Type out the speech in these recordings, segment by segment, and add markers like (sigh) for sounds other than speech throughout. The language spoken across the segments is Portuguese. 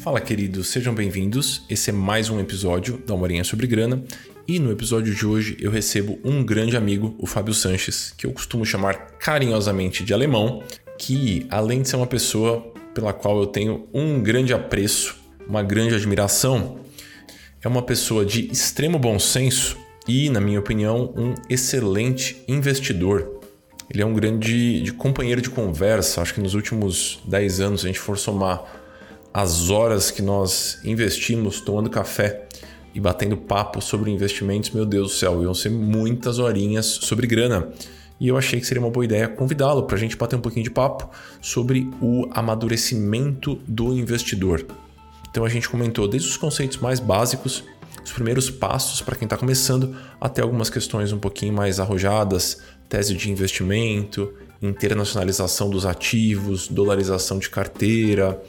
Fala, queridos, sejam bem-vindos. Esse é mais um episódio da Morinha sobre Grana. E no episódio de hoje eu recebo um grande amigo, o Fábio Sanches, que eu costumo chamar carinhosamente de alemão, que além de ser uma pessoa pela qual eu tenho um grande apreço, uma grande admiração, é uma pessoa de extremo bom senso e, na minha opinião, um excelente investidor. Ele é um grande de companheiro de conversa. Acho que nos últimos 10 anos, se a gente for somar as horas que nós investimos tomando café e batendo papo sobre investimentos, meu Deus do céu, iam ser muitas horinhas sobre grana. E eu achei que seria uma boa ideia convidá-lo para a gente bater um pouquinho de papo sobre o amadurecimento do investidor. Então a gente comentou desde os conceitos mais básicos, os primeiros passos para quem está começando, até algumas questões um pouquinho mais arrojadas tese de investimento, internacionalização dos ativos, dolarização de carteira,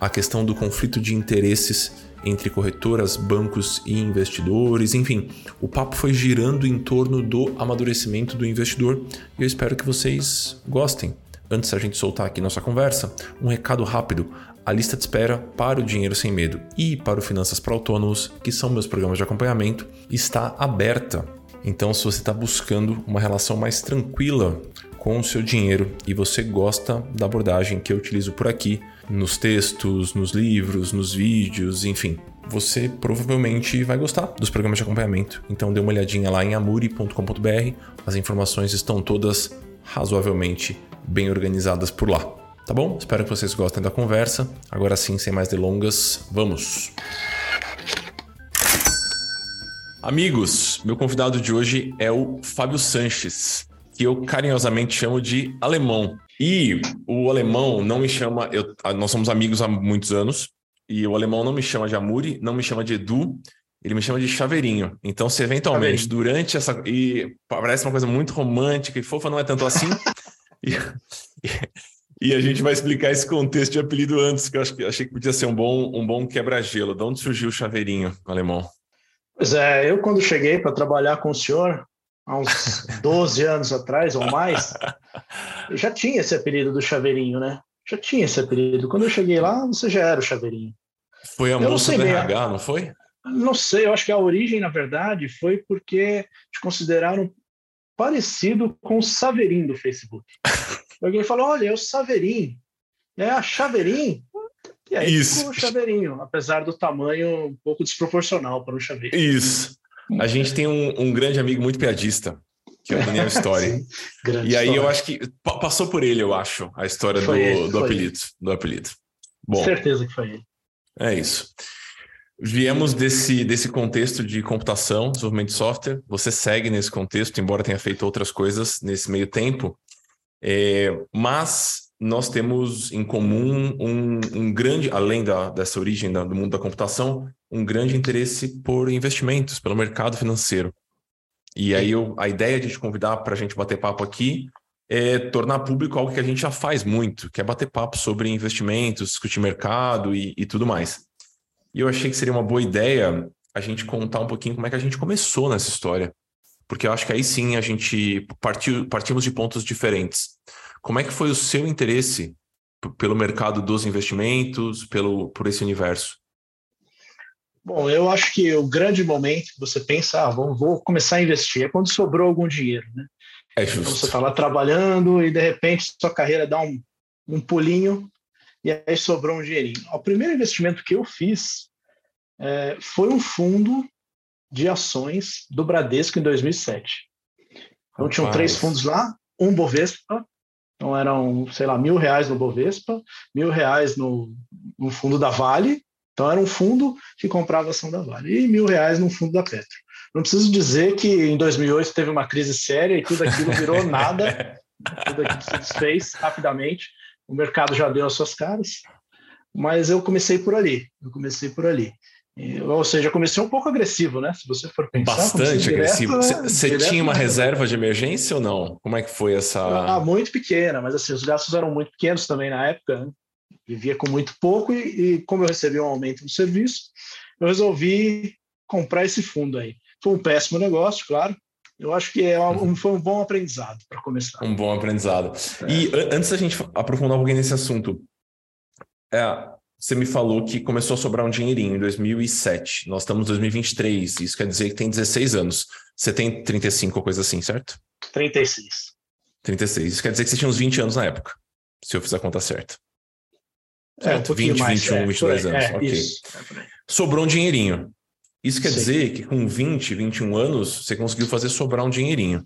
a questão do conflito de interesses entre corretoras, bancos e investidores, enfim, o papo foi girando em torno do amadurecimento do investidor e eu espero que vocês gostem. Antes da gente soltar aqui nossa conversa, um recado rápido. A lista de espera para o Dinheiro Sem Medo e para o Finanças para Autônomos, que são meus programas de acompanhamento, está aberta. Então, se você está buscando uma relação mais tranquila com o seu dinheiro e você gosta da abordagem que eu utilizo por aqui, nos textos, nos livros, nos vídeos, enfim, você provavelmente vai gostar dos programas de acompanhamento. Então dê uma olhadinha lá em amuri.com.br, as informações estão todas razoavelmente bem organizadas por lá. Tá bom? Espero que vocês gostem da conversa. Agora sim, sem mais delongas, vamos! Amigos, meu convidado de hoje é o Fábio Sanches, que eu carinhosamente chamo de alemão. E o alemão não me chama, eu, nós somos amigos há muitos anos, e o alemão não me chama de Amuri, não me chama de Edu, ele me chama de Chaveirinho. Então, se eventualmente, Chaveirinho. durante essa. E parece uma coisa muito romântica e fofa, não é tanto assim. (laughs) e, e, a gente vai explicar esse contexto de apelido antes, que eu acho que achei que podia ser um bom, um bom quebra-gelo. De onde surgiu o Chaveirinho, alemão? Pois é, eu quando cheguei para trabalhar com o senhor, há uns 12 anos atrás ou mais, (laughs) já tinha esse apelido do Chaveirinho, né? Já tinha esse apelido. Quando eu cheguei lá, você já era o Chaveirinho. Foi a eu moça do RH, não foi? Não sei, eu acho que a origem, na verdade, foi porque te consideraram parecido com o Saveirinho do Facebook. (laughs) Alguém falou: olha, é o Saveirinho. É a Chaveirinho. E aí Isso. ficou o chaveirinho, apesar do tamanho um pouco desproporcional para um chaveiro. Isso. A gente tem um, um grande amigo muito piadista, que é o Daniel (laughs) Story. E aí história. eu acho que passou por ele, eu acho, a história do, ele, do apelido. Do apelido. Bom, Certeza que foi ele. É isso. Viemos desse, desse contexto de computação, desenvolvimento de software. Você segue nesse contexto, embora tenha feito outras coisas nesse meio tempo. É, mas nós temos em comum um, um grande, além da, dessa origem da, do mundo da computação, um grande interesse por investimentos, pelo mercado financeiro. E aí eu, a ideia de te convidar para a gente bater papo aqui é tornar público algo que a gente já faz muito, que é bater papo sobre investimentos, discutir mercado e, e tudo mais. E eu achei que seria uma boa ideia a gente contar um pouquinho como é que a gente começou nessa história. Porque eu acho que aí sim a gente partiu, partimos de pontos diferentes. Como é que foi o seu interesse pelo mercado dos investimentos, pelo por esse universo? Bom, eu acho que o grande momento que você pensa, ah, vou, vou começar a investir, é quando sobrou algum dinheiro, né? É. Então você está lá trabalhando e de repente sua carreira dá um, um pulinho e aí sobrou um dinheirinho. O primeiro investimento que eu fiz é, foi um fundo de ações do Bradesco em 2007. Então Rapaz. tinham três fundos lá, um Bovespa, então eram, sei lá, mil reais no Bovespa, mil reais no, no fundo da Vale. Então era um fundo que comprava ação da Vale e mil reais no fundo da Petro. Não preciso dizer que em 2008 teve uma crise séria e tudo aquilo virou (laughs) nada, tudo aquilo se desfez rapidamente. O mercado já deu as suas caras, mas eu comecei por ali. Eu comecei por ali. Ou seja, comecei um pouco agressivo, né? Se você for pensar. Bastante agressivo. Você tinha uma reserva de emergência ou não? Como é que foi essa. Ah, muito pequena, mas assim, os gastos eram muito pequenos também na época. Né? Vivia com muito pouco e, e, como eu recebi um aumento no serviço, eu resolvi comprar esse fundo aí. Foi um péssimo negócio, claro. Eu acho que é um, foi um bom aprendizado para começar. Um bom aprendizado. É. E antes da gente aprofundar um pouquinho nesse assunto, é, você me falou que começou a sobrar um dinheirinho em 2007. Nós estamos em 2023. Isso quer dizer que tem 16 anos. Você tem 35 ou coisa assim, certo? 36. 36. Isso quer dizer que você tinha uns 20 anos na época, se eu fizer a conta certa. É, um 20, mais, 21, é, 22 anos. É, ok. Isso, é Sobrou um dinheirinho. Isso quer Sim. dizer que com 20, 21 anos, você conseguiu fazer sobrar um dinheirinho.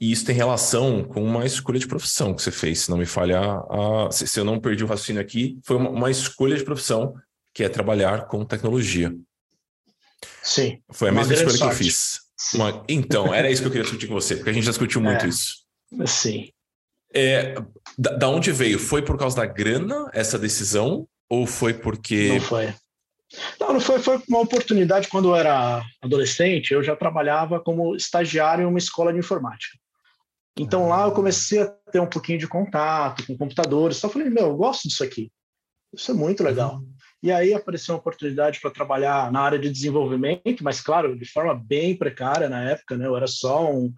E isso tem relação com uma escolha de profissão que você fez, se não me falha a, se, se, eu não perdi o raciocínio aqui, foi uma, uma, escolha de profissão que é trabalhar com tecnologia. Sim. Foi a mesma escolha sorte. que eu fiz. Uma, então, era isso que eu queria discutir com você, porque a gente já discutiu muito é. isso. Sim. É, da, da onde veio? Foi por causa da grana essa decisão? Ou foi porque. Não foi. Não, não foi, foi uma oportunidade quando eu era adolescente, eu já trabalhava como estagiário em uma escola de informática. Então lá eu comecei a ter um pouquinho de contato com computadores. Só falei, meu, eu gosto disso aqui. Isso é muito legal. Uhum. E aí apareceu uma oportunidade para trabalhar na área de desenvolvimento, mas claro, de forma bem precária na época, né? Eu era só um,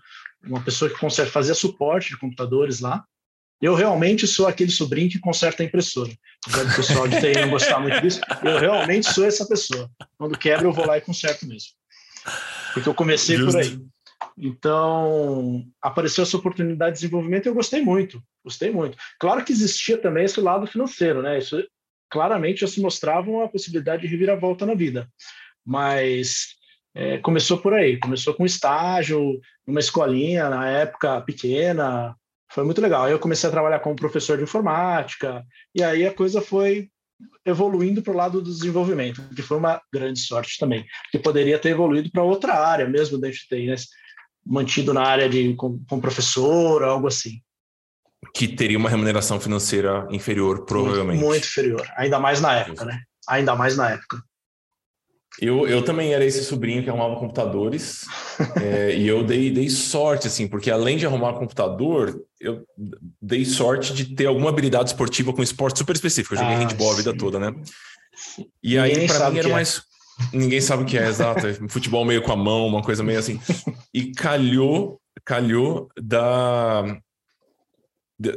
uma pessoa que conserta, fazia suporte de computadores lá. Eu realmente sou aquele sobrinho que conserta a impressora. Apesar do pessoal de TI não gostar muito disso, eu realmente sou essa pessoa. Quando quebra, eu vou lá e conserto mesmo. Porque eu comecei Justo. por aí. Então, apareceu essa oportunidade de desenvolvimento e eu gostei muito, gostei muito. Claro que existia também esse lado financeiro, né? Isso claramente já se mostrava uma possibilidade de reviravolta na vida. Mas é, começou por aí, começou com estágio, numa escolinha, na época pequena, foi muito legal. Aí eu comecei a trabalhar como professor de informática, e aí a coisa foi evoluindo para o lado do desenvolvimento, que foi uma grande sorte também, que poderia ter evoluído para outra área mesmo dentro de TI, né? mantido na área de com, com professor, algo assim. Que teria uma remuneração financeira inferior, provavelmente. Muito, muito inferior, ainda mais na época, né? Ainda mais na época. Eu, eu também era esse sobrinho que arrumava computadores (laughs) é, e eu dei, dei sorte, assim, porque além de arrumar computador, eu dei sorte de ter alguma habilidade esportiva com esporte super específico. Eu joguei ah, handball a vida toda, né? E aí, para mim, era mais. É. Ninguém sabe o que é, exato. (laughs) Futebol meio com a mão, uma coisa meio assim. E calhou, calhou da.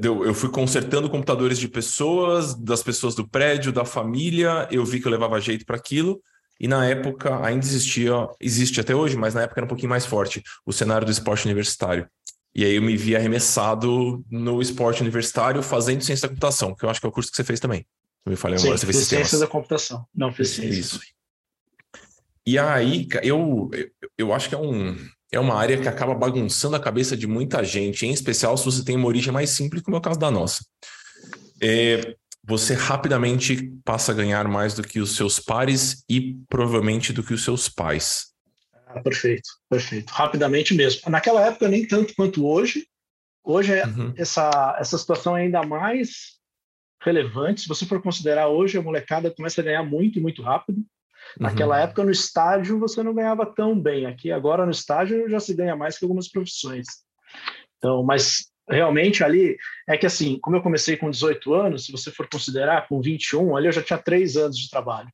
Eu fui consertando computadores de pessoas, das pessoas do prédio, da família. Eu vi que eu levava jeito para aquilo. E na época ainda existia, existe até hoje, mas na época era um pouquinho mais forte, o cenário do esporte universitário. E aí eu me vi arremessado no esporte universitário fazendo ciência da computação, que eu acho que é o curso que você fez também. Eu me falei agora, você fez ciência da computação. Não, fez ciência. Isso. E aí, eu, eu acho que é, um, é uma área que acaba bagunçando a cabeça de muita gente, em especial se você tem uma origem mais simples, como é o caso da nossa. É, você rapidamente passa a ganhar mais do que os seus pares e provavelmente do que os seus pais. Ah, perfeito, perfeito. Rapidamente mesmo. Naquela época, nem tanto quanto hoje. Hoje, é uhum. essa, essa situação é ainda mais relevante. Se você for considerar hoje, a molecada começa a ganhar muito, muito rápido. Naquela uhum. época, no estágio, você não ganhava tão bem. Aqui, agora, no estágio, já se ganha mais que algumas profissões. Então, mas realmente ali é que assim, como eu comecei com 18 anos, se você for considerar com 21, ali eu já tinha três anos de trabalho.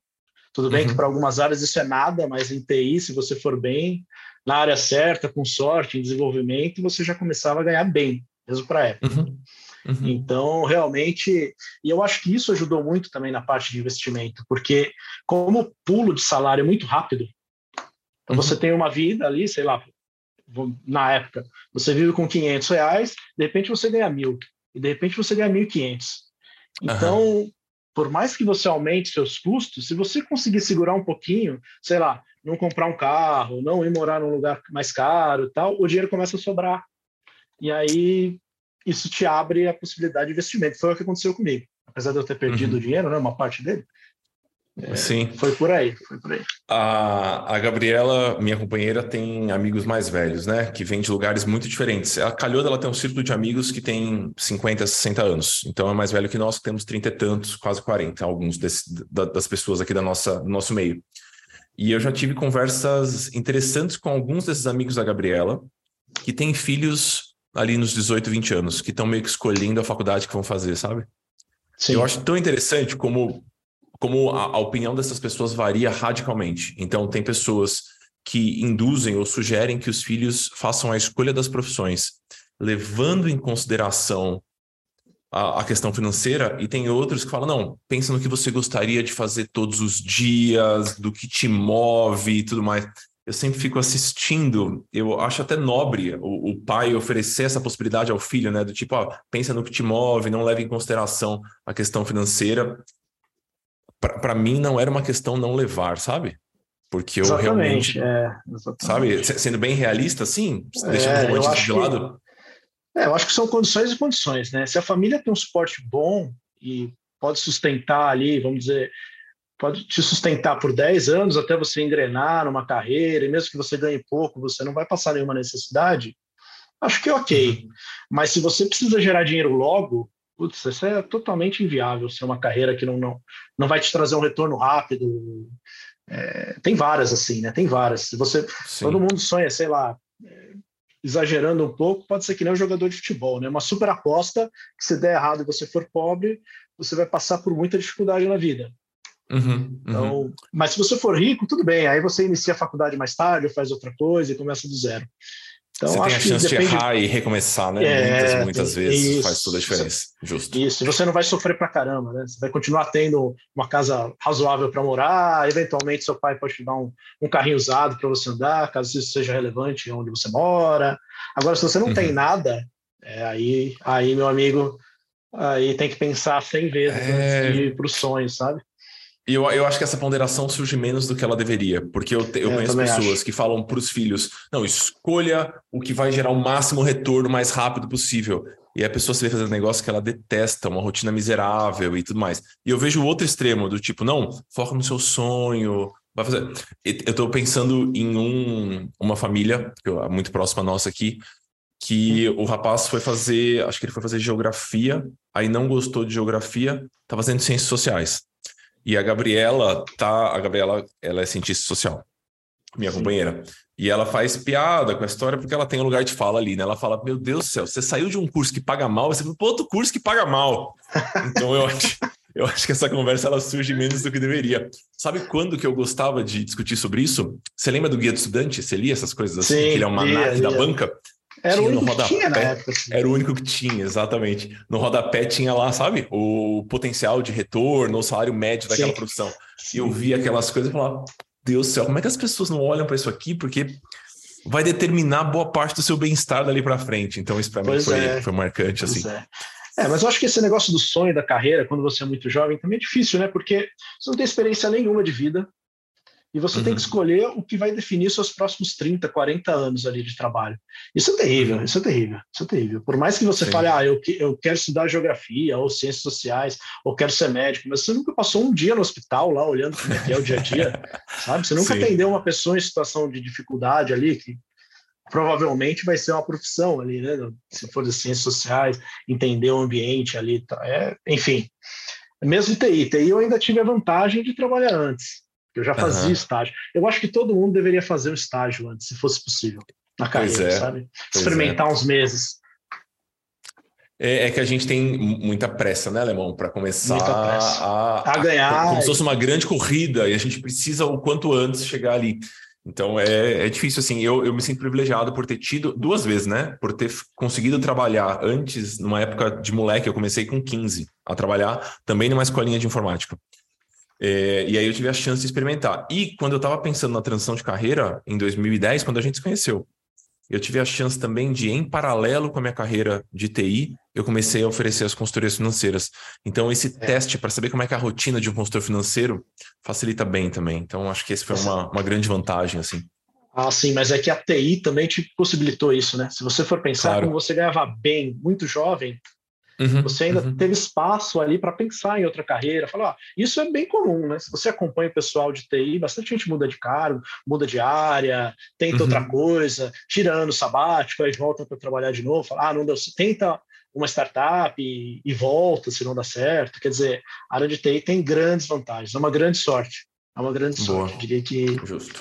Tudo bem uhum. que para algumas áreas isso é nada, mas em TI, se você for bem, na área certa, com sorte, em desenvolvimento, você já começava a ganhar bem, mesmo para a época. Uhum. Uhum. Então, realmente, e eu acho que isso ajudou muito também na parte de investimento, porque como o pulo de salário é muito rápido, então você tem uma vida ali, sei lá, na época, você vive com 500 reais, de repente você ganha mil, e de repente você ganha 1.500. Então, uhum. por mais que você aumente seus custos, se você conseguir segurar um pouquinho, sei lá, não comprar um carro, não ir morar num lugar mais caro tal, o dinheiro começa a sobrar. E aí, isso te abre a possibilidade de investimento. Foi o que aconteceu comigo. Apesar de eu ter perdido uhum. o dinheiro, né, uma parte dele, é, Sim. Foi por aí, foi por aí. A, a Gabriela, minha companheira, tem amigos mais velhos, né? Que vêm de lugares muito diferentes. A calhou dela tem um círculo de amigos que tem 50, 60 anos. Então é mais velho que nós, que temos 30 e tantos, quase 40, alguns desse, da, das pessoas aqui da nossa, do nosso meio. E eu já tive conversas interessantes com alguns desses amigos da Gabriela, que têm filhos ali nos 18, 20 anos, que estão meio que escolhendo a faculdade que vão fazer, sabe? Sim. Eu acho tão interessante como como a, a opinião dessas pessoas varia radicalmente. Então, tem pessoas que induzem ou sugerem que os filhos façam a escolha das profissões, levando em consideração a, a, questão financeira, e tem outros que falam: não, pensa no que você gostaria de fazer todos os dias, do que te move e tudo mais. Eu sempre fico assistindo, eu acho até nobre o, o pai oferecer essa possibilidade ao filho, né? Do tipo, ó, pensa no que te move, não leve em consideração a questão financeira. Para mim, não era uma questão não levar, sabe? Porque eu exatamente, realmente. É, exatamente. Sabe, sendo bem realista, assim, deixando é, o romantismo de lado. Que, é, eu acho que são condições e condições, né? Se a família tem um suporte bom e pode sustentar ali, vamos dizer, pode te sustentar por 10 anos até você engrenar numa carreira, e mesmo que você ganhe pouco, você não vai passar nenhuma necessidade, acho que é ok. Uhum. Mas se você precisa gerar dinheiro logo, putz, isso é totalmente inviável ser uma carreira que não, não, não vai te trazer um retorno rápido, é, tem várias assim, né? Tem várias. Você, Sim. todo mundo sonha, sei lá, é, exagerando um pouco, pode ser que nem um jogador de futebol, né? Uma super aposta que se der errado e você for pobre, você vai passar por muita dificuldade na vida. Uhum, uhum. Então, mas se você for rico, tudo bem. Aí você inicia a faculdade mais tarde, ou faz outra coisa e começa do zero. Então, você tem a chance depende... de errar e recomeçar, né? É, muitas, muitas vezes isso, faz toda a diferença. Justo. Isso, e você não vai sofrer pra caramba, né? Você vai continuar tendo uma casa razoável para morar, eventualmente seu pai pode te dar um, um carrinho usado para você andar, caso isso seja relevante onde você mora. Agora, se você não uhum. tem nada, é, aí, aí, meu amigo, aí tem que pensar 100 vezes é... antes de ir pro sonho, sabe? E eu, eu acho que essa ponderação surge menos do que ela deveria, porque eu, eu é, conheço pessoas acho. que falam para os filhos: não, escolha o que vai gerar o máximo retorno mais rápido possível. E a pessoa se vê fazendo negócio que ela detesta, uma rotina miserável e tudo mais. E eu vejo o outro extremo, do tipo, não, foca no seu sonho, vai fazer. Eu estou pensando em um, uma família, muito próxima nossa aqui, que o rapaz foi fazer, acho que ele foi fazer geografia, aí não gostou de geografia, tá fazendo ciências sociais. E a Gabriela tá. A Gabriela ela é cientista social, minha Sim. companheira. E ela faz piada com a história porque ela tem um lugar de fala ali, né? Ela fala: Meu Deus do céu, você saiu de um curso que paga mal, você foi para outro curso que paga mal. Então eu acho, (laughs) eu acho que essa conversa ela surge menos do que deveria. Sabe quando que eu gostava de discutir sobre isso? Você lembra do Guia do Estudante? Você lia essas coisas assim? Sim, que ele é uma lia, da banca? Era o único que tinha na época. Assim. Era o único que tinha, exatamente. No rodapé tinha lá, sabe, o potencial de retorno, o salário médio daquela Sim. profissão. E eu via aquelas coisas e falava, Deus do céu, como é que as pessoas não olham para isso aqui? Porque vai determinar boa parte do seu bem-estar dali para frente. Então isso para mim foi, é. foi marcante, pois assim. É. É, mas eu acho que esse negócio do sonho da carreira, quando você é muito jovem, também é difícil, né? Porque você não tem experiência nenhuma de vida, e você uhum. tem que uhum. escolher o que vai definir seus próximos 30, 40 anos ali de trabalho. Isso é terrível, isso é terrível, isso é terrível. Por mais que você Sim. fale, ah, eu, eu quero estudar geografia ou ciências sociais, ou quero ser médico, mas você nunca passou um dia no hospital lá olhando como é que é o dia a dia, (laughs) sabe? Você nunca Sim. atendeu uma pessoa em situação de dificuldade ali, que provavelmente vai ser uma profissão ali, né? Se for de ciências sociais, entender o ambiente ali, tá? é, enfim. Mesmo TI, TI eu ainda tive a vantagem de trabalhar antes. Eu já fazia uhum. estágio. Eu acho que todo mundo deveria fazer um estágio antes, se fosse possível, na carreira, é. sabe? Experimentar é. uns meses. É, é, que a gente tem muita pressa, né, Alemão, para começar a, a, ganhar. Como se fosse uma grande corrida e a gente precisa o quanto antes chegar ali. Então é, é difícil, assim. Eu, eu me sinto privilegiado por ter tido duas vezes, né? Por ter conseguido trabalhar antes, numa época de moleque, eu comecei com 15 a trabalhar também numa escolinha de informática. É, e aí eu tive a chance de experimentar. E quando eu estava pensando na transição de carreira, em 2010, quando a gente se conheceu, eu tive a chance também de, em paralelo com a minha carreira de TI, eu comecei a oferecer as consultorias financeiras. Então, esse é. teste para saber como é que é a rotina de um consultor financeiro facilita bem também. Então, acho que esse foi uma, uma grande vantagem, assim. Ah, sim, mas é que a TI também te possibilitou isso, né? Se você for pensar claro. como você ganhava bem, muito jovem, Uhum, você ainda uhum. teve espaço ali para pensar em outra carreira. Falar, isso é bem comum, né? Se você acompanha o pessoal de TI, bastante gente muda de cargo, muda de área, tenta uhum. outra coisa, tirando sabático, aí volta para trabalhar de novo, fala, ah, não deu, tenta uma startup e, e, volta se não dá certo. Quer dizer, a área de TI tem grandes vantagens, é uma grande sorte. É uma grande Boa. sorte, diria que. Justo.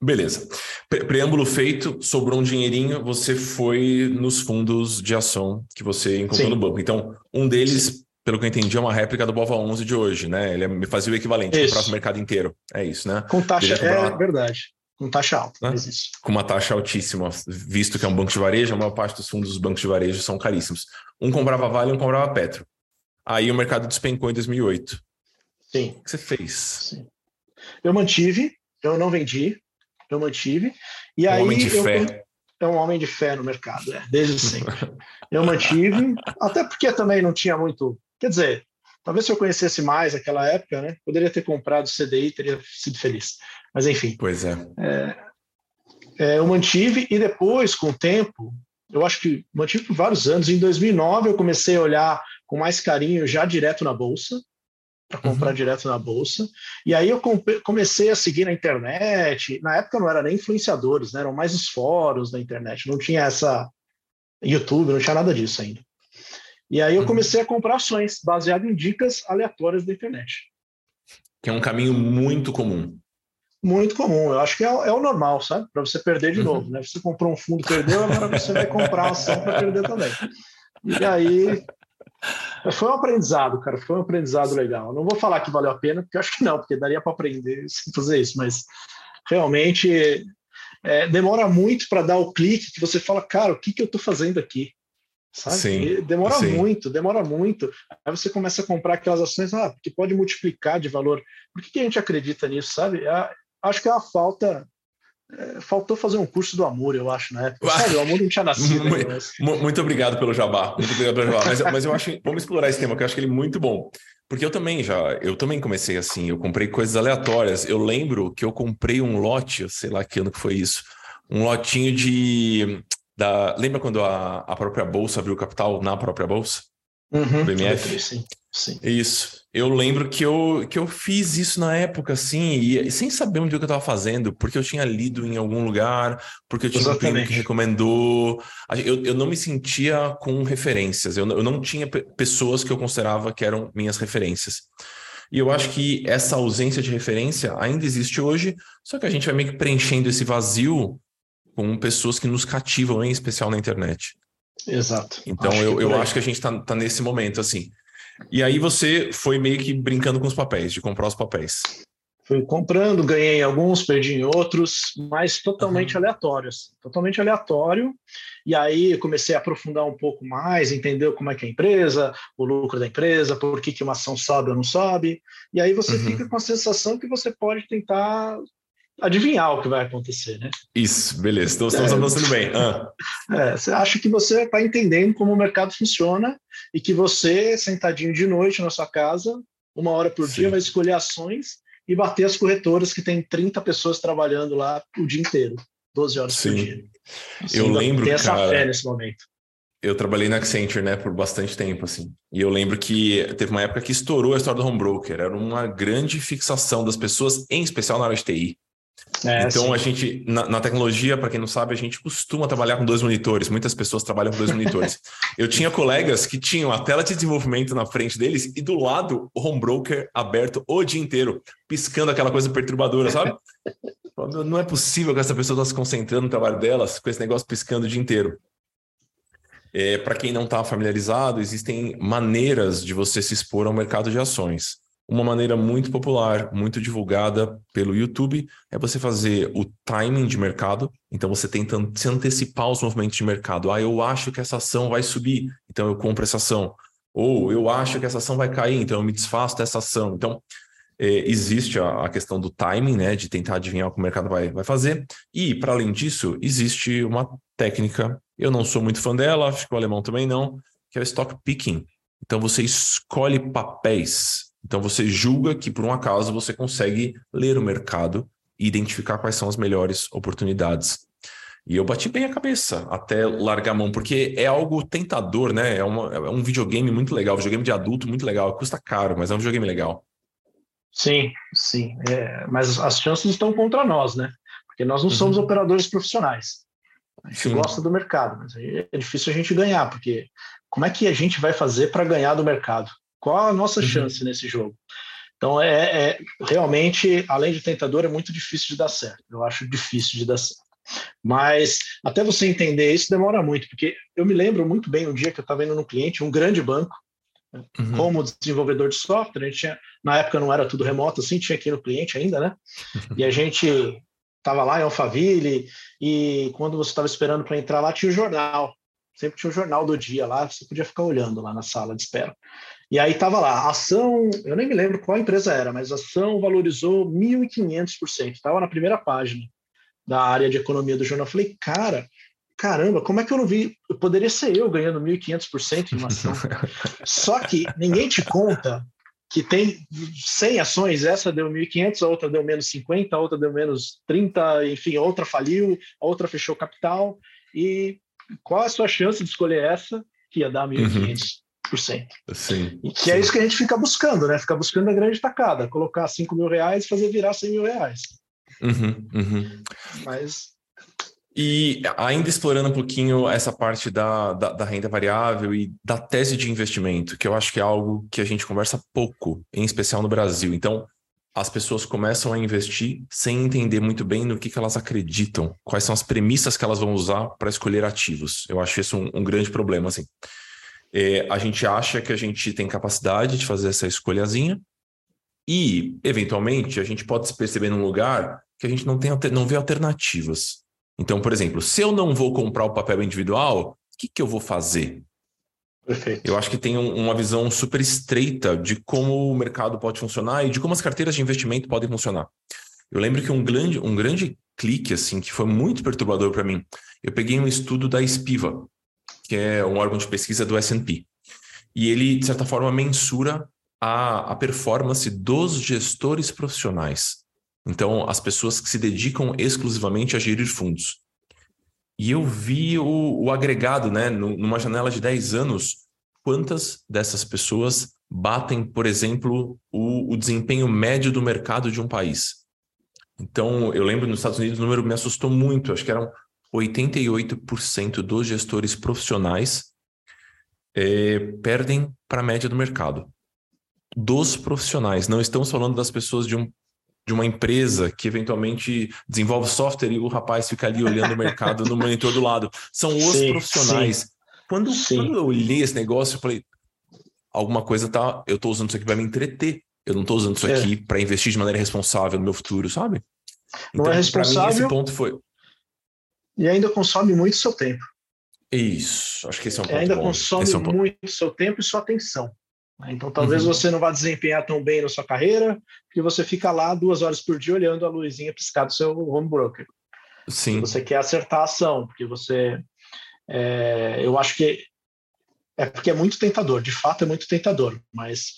Beleza. Preâmbulo feito, sobrou um dinheirinho, você foi nos fundos de ação que você encontrou Sim. no banco. Então, um deles, Sim. pelo que eu entendi, é uma réplica do Bova 11 de hoje, né? Ele me é, fazia o equivalente, para o mercado inteiro. É isso, né? Com taxa, é uma... verdade. com taxa alta, né? Com uma taxa altíssima, visto que é um banco de varejo, a maior parte dos fundos dos bancos de varejo são caríssimos. Um comprava Vale, um comprava Petro. Aí o mercado despencou em 2008. Sim. O que você fez? Sim. Eu mantive, eu não vendi, eu mantive. E um aí homem de eu, fé. É um homem de fé no mercado, é, desde sempre. eu mantive, (laughs) até porque também não tinha muito. Quer dizer, talvez se eu conhecesse mais aquela época, né, poderia ter comprado CDI e teria sido feliz. Mas enfim. Pois é. é. é. Eu mantive e depois, com o tempo, eu acho que mantive por vários anos. Em 2009 eu comecei a olhar com mais carinho já direto na bolsa para comprar uhum. direto na bolsa. E aí eu comecei a seguir na internet. Na época não era nem influenciadores, né? eram mais os fóruns da internet. Não tinha essa YouTube, não tinha nada disso ainda. E aí eu uhum. comecei a comprar ações baseado em dicas aleatórias da internet. Que é um caminho muito comum. Muito comum. Eu acho que é, é o normal, sabe? Para você perder de uhum. novo. Né? Você comprou um fundo, perdeu, agora você vai comprar ação para perder também. E aí foi um aprendizado, cara. Foi um aprendizado legal. Não vou falar que valeu a pena, porque eu acho que não, porque daria para aprender sem fazer isso, mas realmente é, demora muito para dar o clique que você fala, cara, o que, que eu estou fazendo aqui? Sabe? Sim, demora sim. muito, demora muito. Aí você começa a comprar aquelas ações, ah, que pode multiplicar de valor. Por que, que a gente acredita nisso, sabe? É, acho que é uma falta faltou fazer um curso do amor, eu acho, na época. Sabe, o amor não tinha nascido. muito, muito, obrigado pelo jabá. Muito obrigado pelo jabá. Mas, mas eu acho, vamos explorar esse tema, que eu acho que ele é muito bom. Porque eu também já, eu também comecei assim, eu comprei coisas aleatórias. Eu lembro que eu comprei um lote, sei lá que ano que foi isso, um lotinho de. Da, lembra quando a, a própria bolsa abriu capital na própria bolsa? Uhum, BMF? Sim, sim. Isso eu lembro que eu, que eu fiz isso na época, assim, e, sem saber onde eu estava fazendo, porque eu tinha lido em algum lugar, porque eu tinha Exatamente. um primo que recomendou. Eu, eu não me sentia com referências, eu, eu não tinha pessoas que eu considerava que eram minhas referências. E eu acho que essa ausência de referência ainda existe hoje, só que a gente vai meio que preenchendo esse vazio com pessoas que nos cativam, em especial na internet. Exato. Então acho eu, eu acho que a gente está tá nesse momento, assim. E aí você foi meio que brincando com os papéis, de comprar os papéis. Fui comprando, ganhei alguns, perdi em outros, mas totalmente uhum. aleatórios. Totalmente aleatório. E aí comecei a aprofundar um pouco mais, entender como é que é a empresa, o lucro da empresa, por que, que uma ação sobe ou não sobe. E aí você uhum. fica com a sensação que você pode tentar adivinhar o que vai acontecer, né? Isso, beleza. Então estamos é, avançando bem. Ah. É, você acha que você está entendendo como o mercado funciona e que você, sentadinho de noite na sua casa, uma hora por Sim. dia, vai escolher ações e bater as corretoras que tem 30 pessoas trabalhando lá o dia inteiro, 12 horas Sim. por dia. Assim, eu lembro, ter essa cara, fé nesse momento. Eu trabalhei na Accenture, né, por bastante tempo, assim. E eu lembro que teve uma época que estourou a história do home broker. Era uma grande fixação das pessoas, em especial na área de TI. É, então sim. a gente, na, na tecnologia, para quem não sabe, a gente costuma trabalhar com dois monitores. Muitas pessoas trabalham com dois monitores. (laughs) Eu tinha colegas que tinham a tela de desenvolvimento na frente deles e do lado o home broker aberto o dia inteiro, piscando aquela coisa perturbadora, sabe? (laughs) Não é possível que essa pessoa está se concentrando no trabalho delas com esse negócio piscando o dia inteiro. É, para quem não está familiarizado, existem maneiras de você se expor ao mercado de ações. Uma maneira muito popular, muito divulgada pelo YouTube, é você fazer o timing de mercado. Então, você tenta se antecipar os movimentos de mercado. Ah, eu acho que essa ação vai subir, então eu compro essa ação. Ou eu acho que essa ação vai cair, então eu me desfaço dessa ação. Então, é, existe a, questão do timing, né, de tentar adivinhar o que o mercado vai, vai fazer. E, para além disso, existe uma técnica, eu não sou muito fã dela, acho que o alemão também não, que é o stock picking. Então, você escolhe papéis então você julga que por um acaso você consegue ler o mercado e identificar quais são as melhores oportunidades. E eu bati bem a cabeça até largar a mão, porque é algo tentador, né? É, uma, é um videogame muito legal, videogame de adulto muito legal. Custa caro, mas é um videogame legal. Sim, sim. É, mas as chances estão contra nós, né? Porque nós não uhum. somos operadores profissionais. A gente sim. gosta do mercado, mas é difícil a gente ganhar, porque como é que a gente vai fazer para ganhar do mercado? Qual a nossa uhum. chance nesse jogo? Então, é, é, realmente, além de tentador, é muito difícil de dar certo. Eu acho difícil de dar certo. Mas até você entender isso demora muito, porque eu me lembro muito bem um dia que eu estava indo no cliente, um grande banco, uhum. como desenvolvedor de software, a gente tinha, na época não era tudo remoto assim, tinha aqui no cliente ainda, né? E a gente estava lá em Alphaville e quando você estava esperando para entrar lá tinha o jornal. Sempre tinha o jornal do dia lá, você podia ficar olhando lá na sala de espera. E aí estava lá, ação, eu nem me lembro qual empresa era, mas a ação valorizou 1.500%. Estava na primeira página da área de economia do jornal. Eu falei, cara, caramba, como é que eu não vi? Eu poderia ser eu ganhando 1.500% em uma ação. (laughs) Só que ninguém te conta que tem 100 ações, essa deu 1.500, a outra deu menos 50, a outra deu menos 30, enfim, a outra faliu, a outra fechou capital. E qual é a sua chance de escolher essa que ia dar 1.500%? Uhum. Sim, e que sim. é isso que a gente fica buscando, né? Fica buscando a grande tacada, colocar 5 mil reais e fazer virar 100 mil reais. Uhum, uhum. Mas e ainda explorando um pouquinho essa parte da, da, da, renda variável e da tese de investimento, que eu acho que é algo que a gente conversa pouco, em especial no Brasil. Então, as pessoas começam a investir sem entender muito bem no que, que elas acreditam, quais são as premissas que elas vão usar para escolher ativos. Eu acho isso um, um grande problema. Assim. É, a gente acha que a gente tem capacidade de fazer essa escolhazinha e, eventualmente, a gente pode se perceber num lugar que a gente não, tem, não vê alternativas. Então, por exemplo, se eu não vou comprar o papel individual, o que, que eu vou fazer? Perfeito. Eu acho que tem um, uma visão super estreita de como o mercado pode funcionar e de como as carteiras de investimento podem funcionar. Eu lembro que um grande, um grande clique, assim, que foi muito perturbador para mim, eu peguei um estudo da Espiva, que é um órgão de pesquisa do S&P. E ele, de certa forma, mensura a, a performance dos gestores profissionais. Então, as pessoas que se dedicam exclusivamente a gerir fundos. E eu vi o, o agregado, né, numa janela de 10 anos, quantas dessas pessoas batem, por exemplo, o, o desempenho médio do mercado de um país. Então, eu lembro nos Estados Unidos o número me assustou muito, acho que eram 88% dos gestores profissionais é, perdem para a média do mercado. Dos profissionais, não estamos falando das pessoas de um de uma empresa que eventualmente desenvolve software e o rapaz fica ali olhando o mercado no monitor do lado. São os sim, profissionais. Sim. Quando, quando eu olhei esse negócio, eu falei, alguma coisa tá, eu estou usando isso aqui para me entreter. Eu não estou usando isso é. aqui para investir de maneira responsável no meu futuro, sabe? Então, não é responsável. Mim, esse ponto foi. E ainda consome muito seu tempo. Isso, acho que esse é um ponto. ainda bom. consome é um muito seu tempo e sua atenção. Então, talvez uhum. você não vá desempenhar tão bem na sua carreira, porque você fica lá duas horas por dia olhando a luzinha piscar do seu home broker. Sim. Você quer acertar a ação, porque você. É, eu acho que é porque é muito tentador, de fato é muito tentador, mas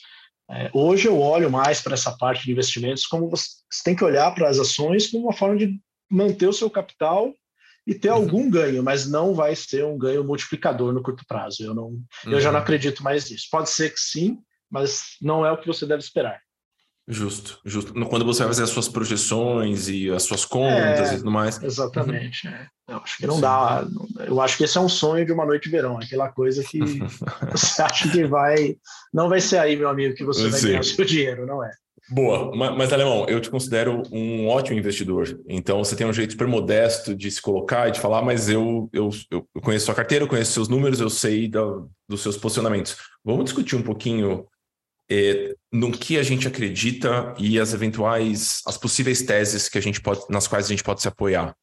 é, hoje eu olho mais para essa parte de investimentos como você, você tem que olhar para as ações como uma forma de manter o seu capital e ter uhum. algum ganho, mas não vai ser um ganho multiplicador no curto prazo. Eu, não, uhum. eu já não uhum. acredito mais nisso. Pode ser que sim, mas não é o que você deve esperar. Justo, justo. Quando você vai fazer as suas projeções e as suas contas é, e tudo mais. Exatamente. Uhum. É. Eu acho que não Sim. dá. Eu acho que esse é um sonho de uma noite de verão, aquela coisa que (laughs) você acha que vai. Não vai ser aí, meu amigo, que você vai ganhar o seu dinheiro, não é? Boa, mas Alemão, eu te considero um ótimo investidor. Então você tem um jeito super modesto de se colocar e de falar, mas eu, eu, eu conheço sua carteira, eu conheço seus números, eu sei da, dos seus posicionamentos. Vamos discutir um pouquinho é, no que a gente acredita e as eventuais, as possíveis teses que a gente pode, nas quais a gente pode se apoiar.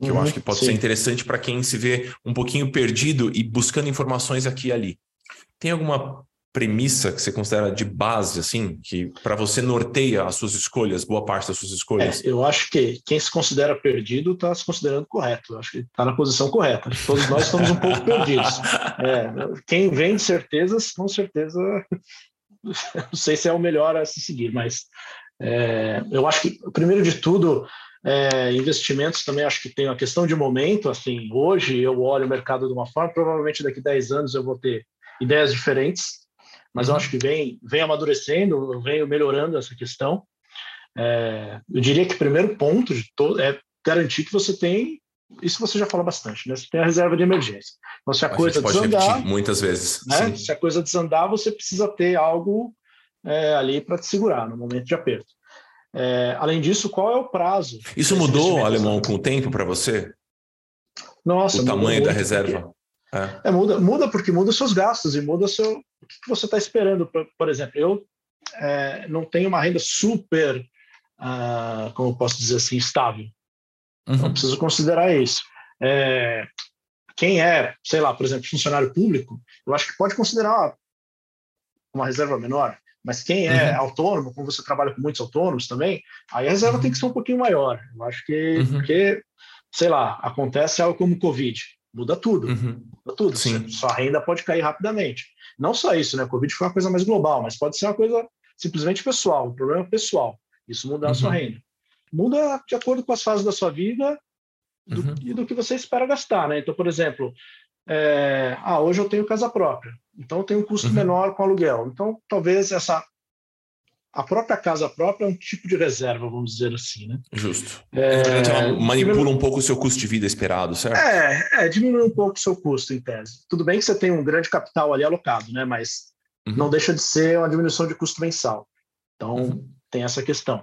Que uhum, eu acho que pode sim. ser interessante para quem se vê um pouquinho perdido e buscando informações aqui e ali. Tem alguma premissa que você considera de base, assim, que para você norteia as suas escolhas, boa parte das suas escolhas? É, eu acho que quem se considera perdido está se considerando correto. Eu acho que está na posição correta. Todos nós estamos um pouco perdidos. (laughs) É, quem vem de certezas, com certeza, (laughs) não sei se é o melhor a se seguir, mas é, eu acho que, primeiro de tudo, é, investimentos também acho que tem uma questão de momento. Assim, hoje eu olho o mercado de uma forma, provavelmente daqui a 10 anos eu vou ter ideias diferentes mas eu acho que vem, vem amadurecendo, vem melhorando essa questão. É, eu diria que o primeiro ponto de todo é garantir que você tem, isso você já fala bastante, né? Você tem a reserva de emergência. Então, se a, a coisa desandar. muitas vezes. Né? Se a coisa desandar, você precisa ter algo é, ali para te segurar no momento de aperto. É, além disso, qual é o prazo? Isso mudou, Alemão, com o tempo para você? Nossa, o tamanho da reserva? É. é. muda, muda porque muda os seus gastos e muda o seu, o que você está esperando. Por, por, exemplo, eu é, não tenho uma renda super, uh, como posso dizer assim, estável. Uhum. Então, preciso considerar isso. É, quem é, sei lá, por exemplo, funcionário público, eu acho que pode considerar uma reserva menor. Mas quem é uhum. autônomo, como você trabalha com muitos autônomos também, aí a reserva uhum. tem que ser um pouquinho maior. Eu acho que, uhum. porque, sei lá, acontece algo como Covid, muda tudo. Uhum. Muda tudo. Sim. Sua renda pode cair rapidamente. Não só isso, né? Covid foi uma coisa mais global, mas pode ser uma coisa simplesmente pessoal, um problema pessoal. Isso muda a sua uhum. renda. Muda de acordo com as fases da sua vida do, uhum. e do que você espera gastar, né? Então, por exemplo, é, ah, hoje eu tenho casa própria, então eu tenho um custo uhum. menor com aluguel. Então, talvez essa a própria casa própria é um tipo de reserva, vamos dizer assim, né? Justo. É, ela manipula diminui... um pouco o seu custo de vida esperado, certo? É, é, diminui um pouco o seu custo, em tese. Tudo bem que você tem um grande capital ali alocado, né? Mas uhum. não deixa de ser uma diminuição de custo mensal. Então, uhum. tem essa questão.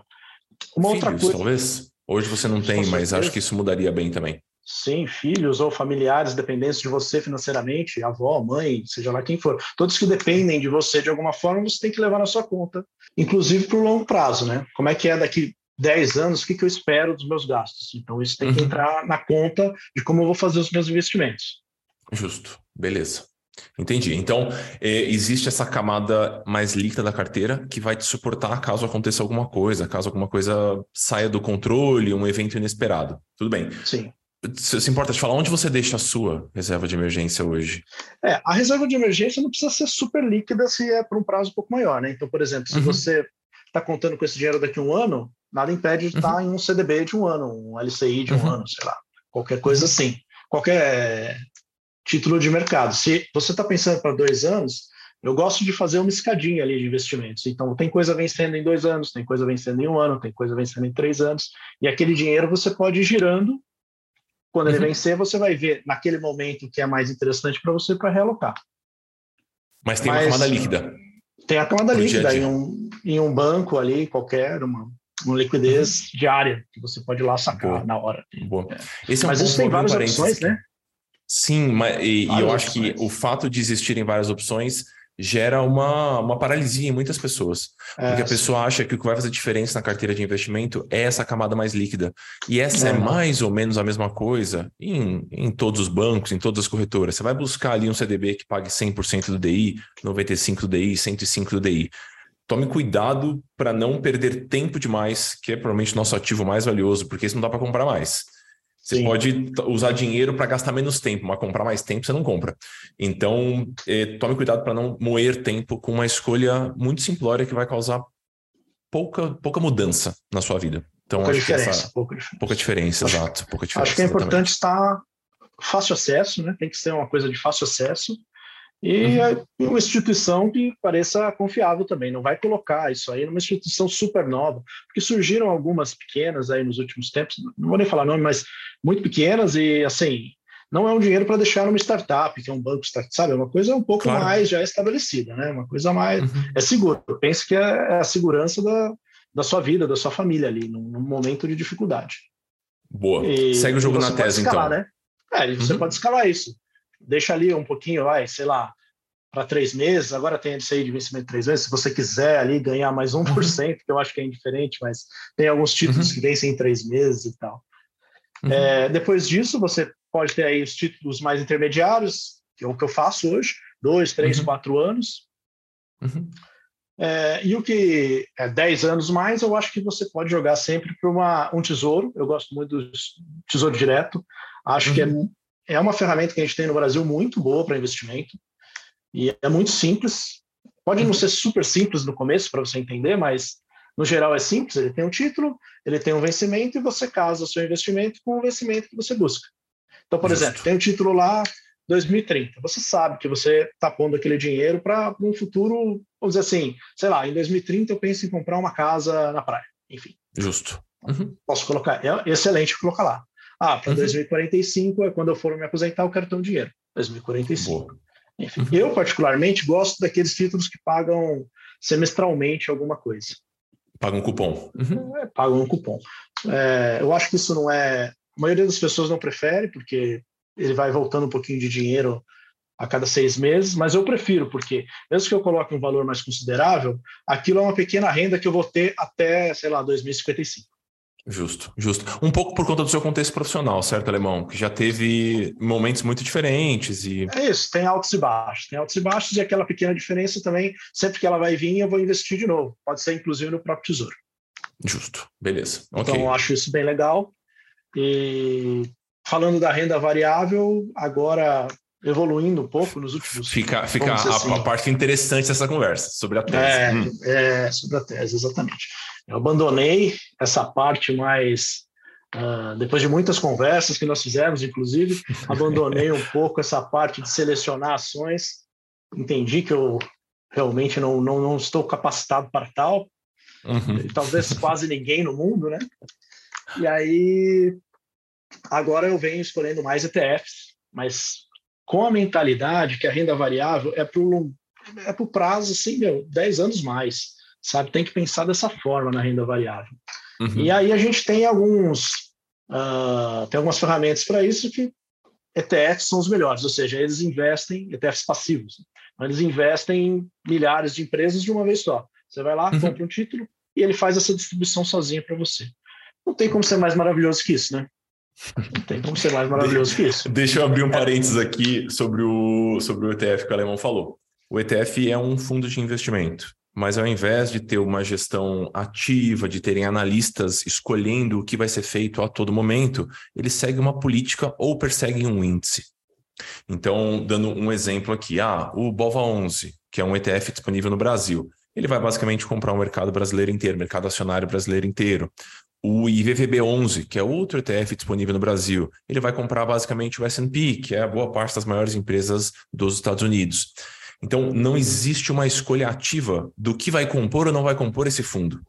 Uma Filhos, outra coisa... talvez? Hoje você não tem, mas acho que isso mudaria bem também. Sim, filhos ou familiares dependentes de você financeiramente, avó, mãe, seja lá quem for. Todos que dependem de você de alguma forma, você tem que levar na sua conta, inclusive para o longo prazo, né? Como é que é daqui 10 anos, o que, que eu espero dos meus gastos? Então, isso tem que uhum. entrar na conta de como eu vou fazer os meus investimentos. Justo, beleza. Entendi. Então, é, existe essa camada mais líquida da carteira que vai te suportar caso aconteça alguma coisa, caso alguma coisa saia do controle, um evento inesperado. Tudo bem. Sim. Se importa de falar onde você deixa a sua reserva de emergência hoje? É, a reserva de emergência não precisa ser super líquida se é por um prazo um pouco maior, né? Então, por exemplo, se uhum. você está contando com esse dinheiro daqui a um ano, nada impede de estar uhum. em um CDB de um ano, um LCI de um uhum. ano, sei lá, qualquer coisa assim, qualquer título de mercado. Se você está pensando para dois anos, eu gosto de fazer uma escadinha ali de investimentos. Então, tem coisa vencendo em dois anos, tem coisa vencendo em um ano, tem coisa vencendo em três anos, e aquele dinheiro você pode ir girando quando uhum. ele vencer, você vai ver naquele momento que é mais interessante para você para realocar. Mas tem Mas, uma camada líquida. Tem a camada líquida dia dia. Em, um, em um banco ali, qualquer, uma, uma liquidez uhum. diária, que você pode ir lá sacar Boa. na hora. Boa. É. Esse é um Mas isso tem várias opções, né? Sim, mas, e, e eu acho que o fato de existirem várias opções gera uma, uma paralisia em muitas pessoas. É, porque a pessoa acha que o que vai fazer diferença na carteira de investimento é essa camada mais líquida. E essa é, é mais ou menos a mesma coisa em, em todos os bancos, em todas as corretoras. Você vai buscar ali um CDB que pague 100% do DI, 95% do DI, 105% do DI. Tome cuidado para não perder tempo demais, que é provavelmente o nosso ativo mais valioso, porque isso não dá para comprar mais. Você Sim. pode usar dinheiro para gastar menos tempo, mas comprar mais tempo você não compra. Então, eh, tome cuidado para não moer tempo com uma escolha muito simplória que vai causar pouca, pouca mudança na sua vida. Então, pouca acho diferença, que essa, pouca diferença. Pouca diferença, acho, exato. Pouca diferença, acho que é importante estar fácil acesso, né? Tem que ser uma coisa de fácil acesso e uhum. uma instituição que pareça confiável também. Não vai colocar isso aí numa instituição super nova, porque surgiram algumas pequenas aí nos últimos tempos, não vou nem falar nome, mas muito pequenas e assim, não é um dinheiro para deixar numa startup, que é um banco startup, sabe? É uma coisa um pouco claro. mais já estabelecida, né? Uma coisa mais uhum. é segura. Eu penso que é, é a segurança da, da sua vida, da sua família ali, num, num momento de dificuldade. Boa. E, Segue o jogo na tese, escalar, então. Né? É, você uhum. pode escalar isso deixa ali um pouquinho, vai, sei lá, para três meses, agora tem LCI de vencimento de três meses, se você quiser ali ganhar mais 1%, uhum. que eu acho que é indiferente, mas tem alguns títulos uhum. que vencem em três meses e tal. Uhum. É, depois disso, você pode ter aí os títulos mais intermediários, que é o que eu faço hoje, dois, três, uhum. quatro anos. Uhum. É, e o que é 10 anos mais, eu acho que você pode jogar sempre para um tesouro. Eu gosto muito do tesouro direto. Acho que é uhum é uma ferramenta que a gente tem no Brasil muito boa para investimento e é muito simples. Pode não ser super simples no começo para você entender, mas no geral é simples. Ele tem um título, ele tem um vencimento e você casa o seu investimento com o vencimento que você busca. Então, por Justo. exemplo, tem um título lá 2030. Você sabe que você está pondo aquele dinheiro para um futuro, vamos dizer assim, sei lá, em 2030 eu penso em comprar uma casa na praia. Enfim. Justo. Uhum. Posso colocar, é excelente colocar lá. Ah, para uhum. 2045 é quando eu for me aposentar, eu quero ter um dinheiro. 2045. Boa. Enfim, uhum. eu particularmente gosto daqueles títulos que pagam semestralmente alguma coisa. Pagam um cupom. Uhum. É, pagam um cupom. É, eu acho que isso não é. A maioria das pessoas não prefere, porque ele vai voltando um pouquinho de dinheiro a cada seis meses, mas eu prefiro, porque mesmo que eu coloque um valor mais considerável, aquilo é uma pequena renda que eu vou ter até, sei lá, 2055. Justo, justo. Um pouco por conta do seu contexto profissional, certo, Alemão? Que já teve momentos muito diferentes e... É isso, tem altos e baixos. Tem altos e baixos e aquela pequena diferença também, sempre que ela vai vir, eu vou investir de novo. Pode ser, inclusive, no próprio tesouro. Justo, beleza. Então, okay. eu acho isso bem legal. E falando da renda variável, agora evoluindo um pouco nos últimos... Fica, fica a, assim. a, parte interessante dessa conversa, sobre a tese. É, hum. é, sobre a tese, exatamente. Eu abandonei essa parte mais. Uh, depois de muitas conversas que nós fizemos, inclusive, abandonei um (laughs) pouco essa parte de selecionar ações. Entendi que eu realmente não, não, não estou capacitado para tal. Uhum. Talvez quase ninguém no mundo, né? E aí, agora eu venho escolhendo mais ETFs, mas com a mentalidade que a renda variável é para o é prazo, assim, meu, 10 anos mais sabe? Tem que pensar dessa forma na renda variável. Uhum. E aí a gente tem alguns uh, tem algumas ferramentas para isso que ETFs são os melhores, ou seja, eles investem ETFs passivos, né? eles investem em milhares de empresas de uma vez só. Você vai lá, uhum. compra um título e ele faz essa distribuição sozinho para você. Não tem como ser mais maravilhoso que isso, né? Tem como ser mais maravilhoso que isso. Deixa eu abrir um parênteses aqui sobre o, sobre o ETF que o Alemão falou. O ETF é um fundo de investimento mas ao invés de ter uma gestão ativa, de terem analistas escolhendo o que vai ser feito a todo momento, eles seguem uma política ou perseguem um índice. Então, dando um exemplo aqui, ah, o BOVA11, que é um ETF disponível no Brasil, ele vai basicamente comprar o mercado brasileiro inteiro, mercado acionário brasileiro inteiro. O IVVB11, que é outro ETF disponível no Brasil, ele vai comprar basicamente o S&P, que é a boa parte das maiores empresas dos Estados Unidos. Então, não existe uma escolha ativa do que vai compor ou não vai compor esse fundo.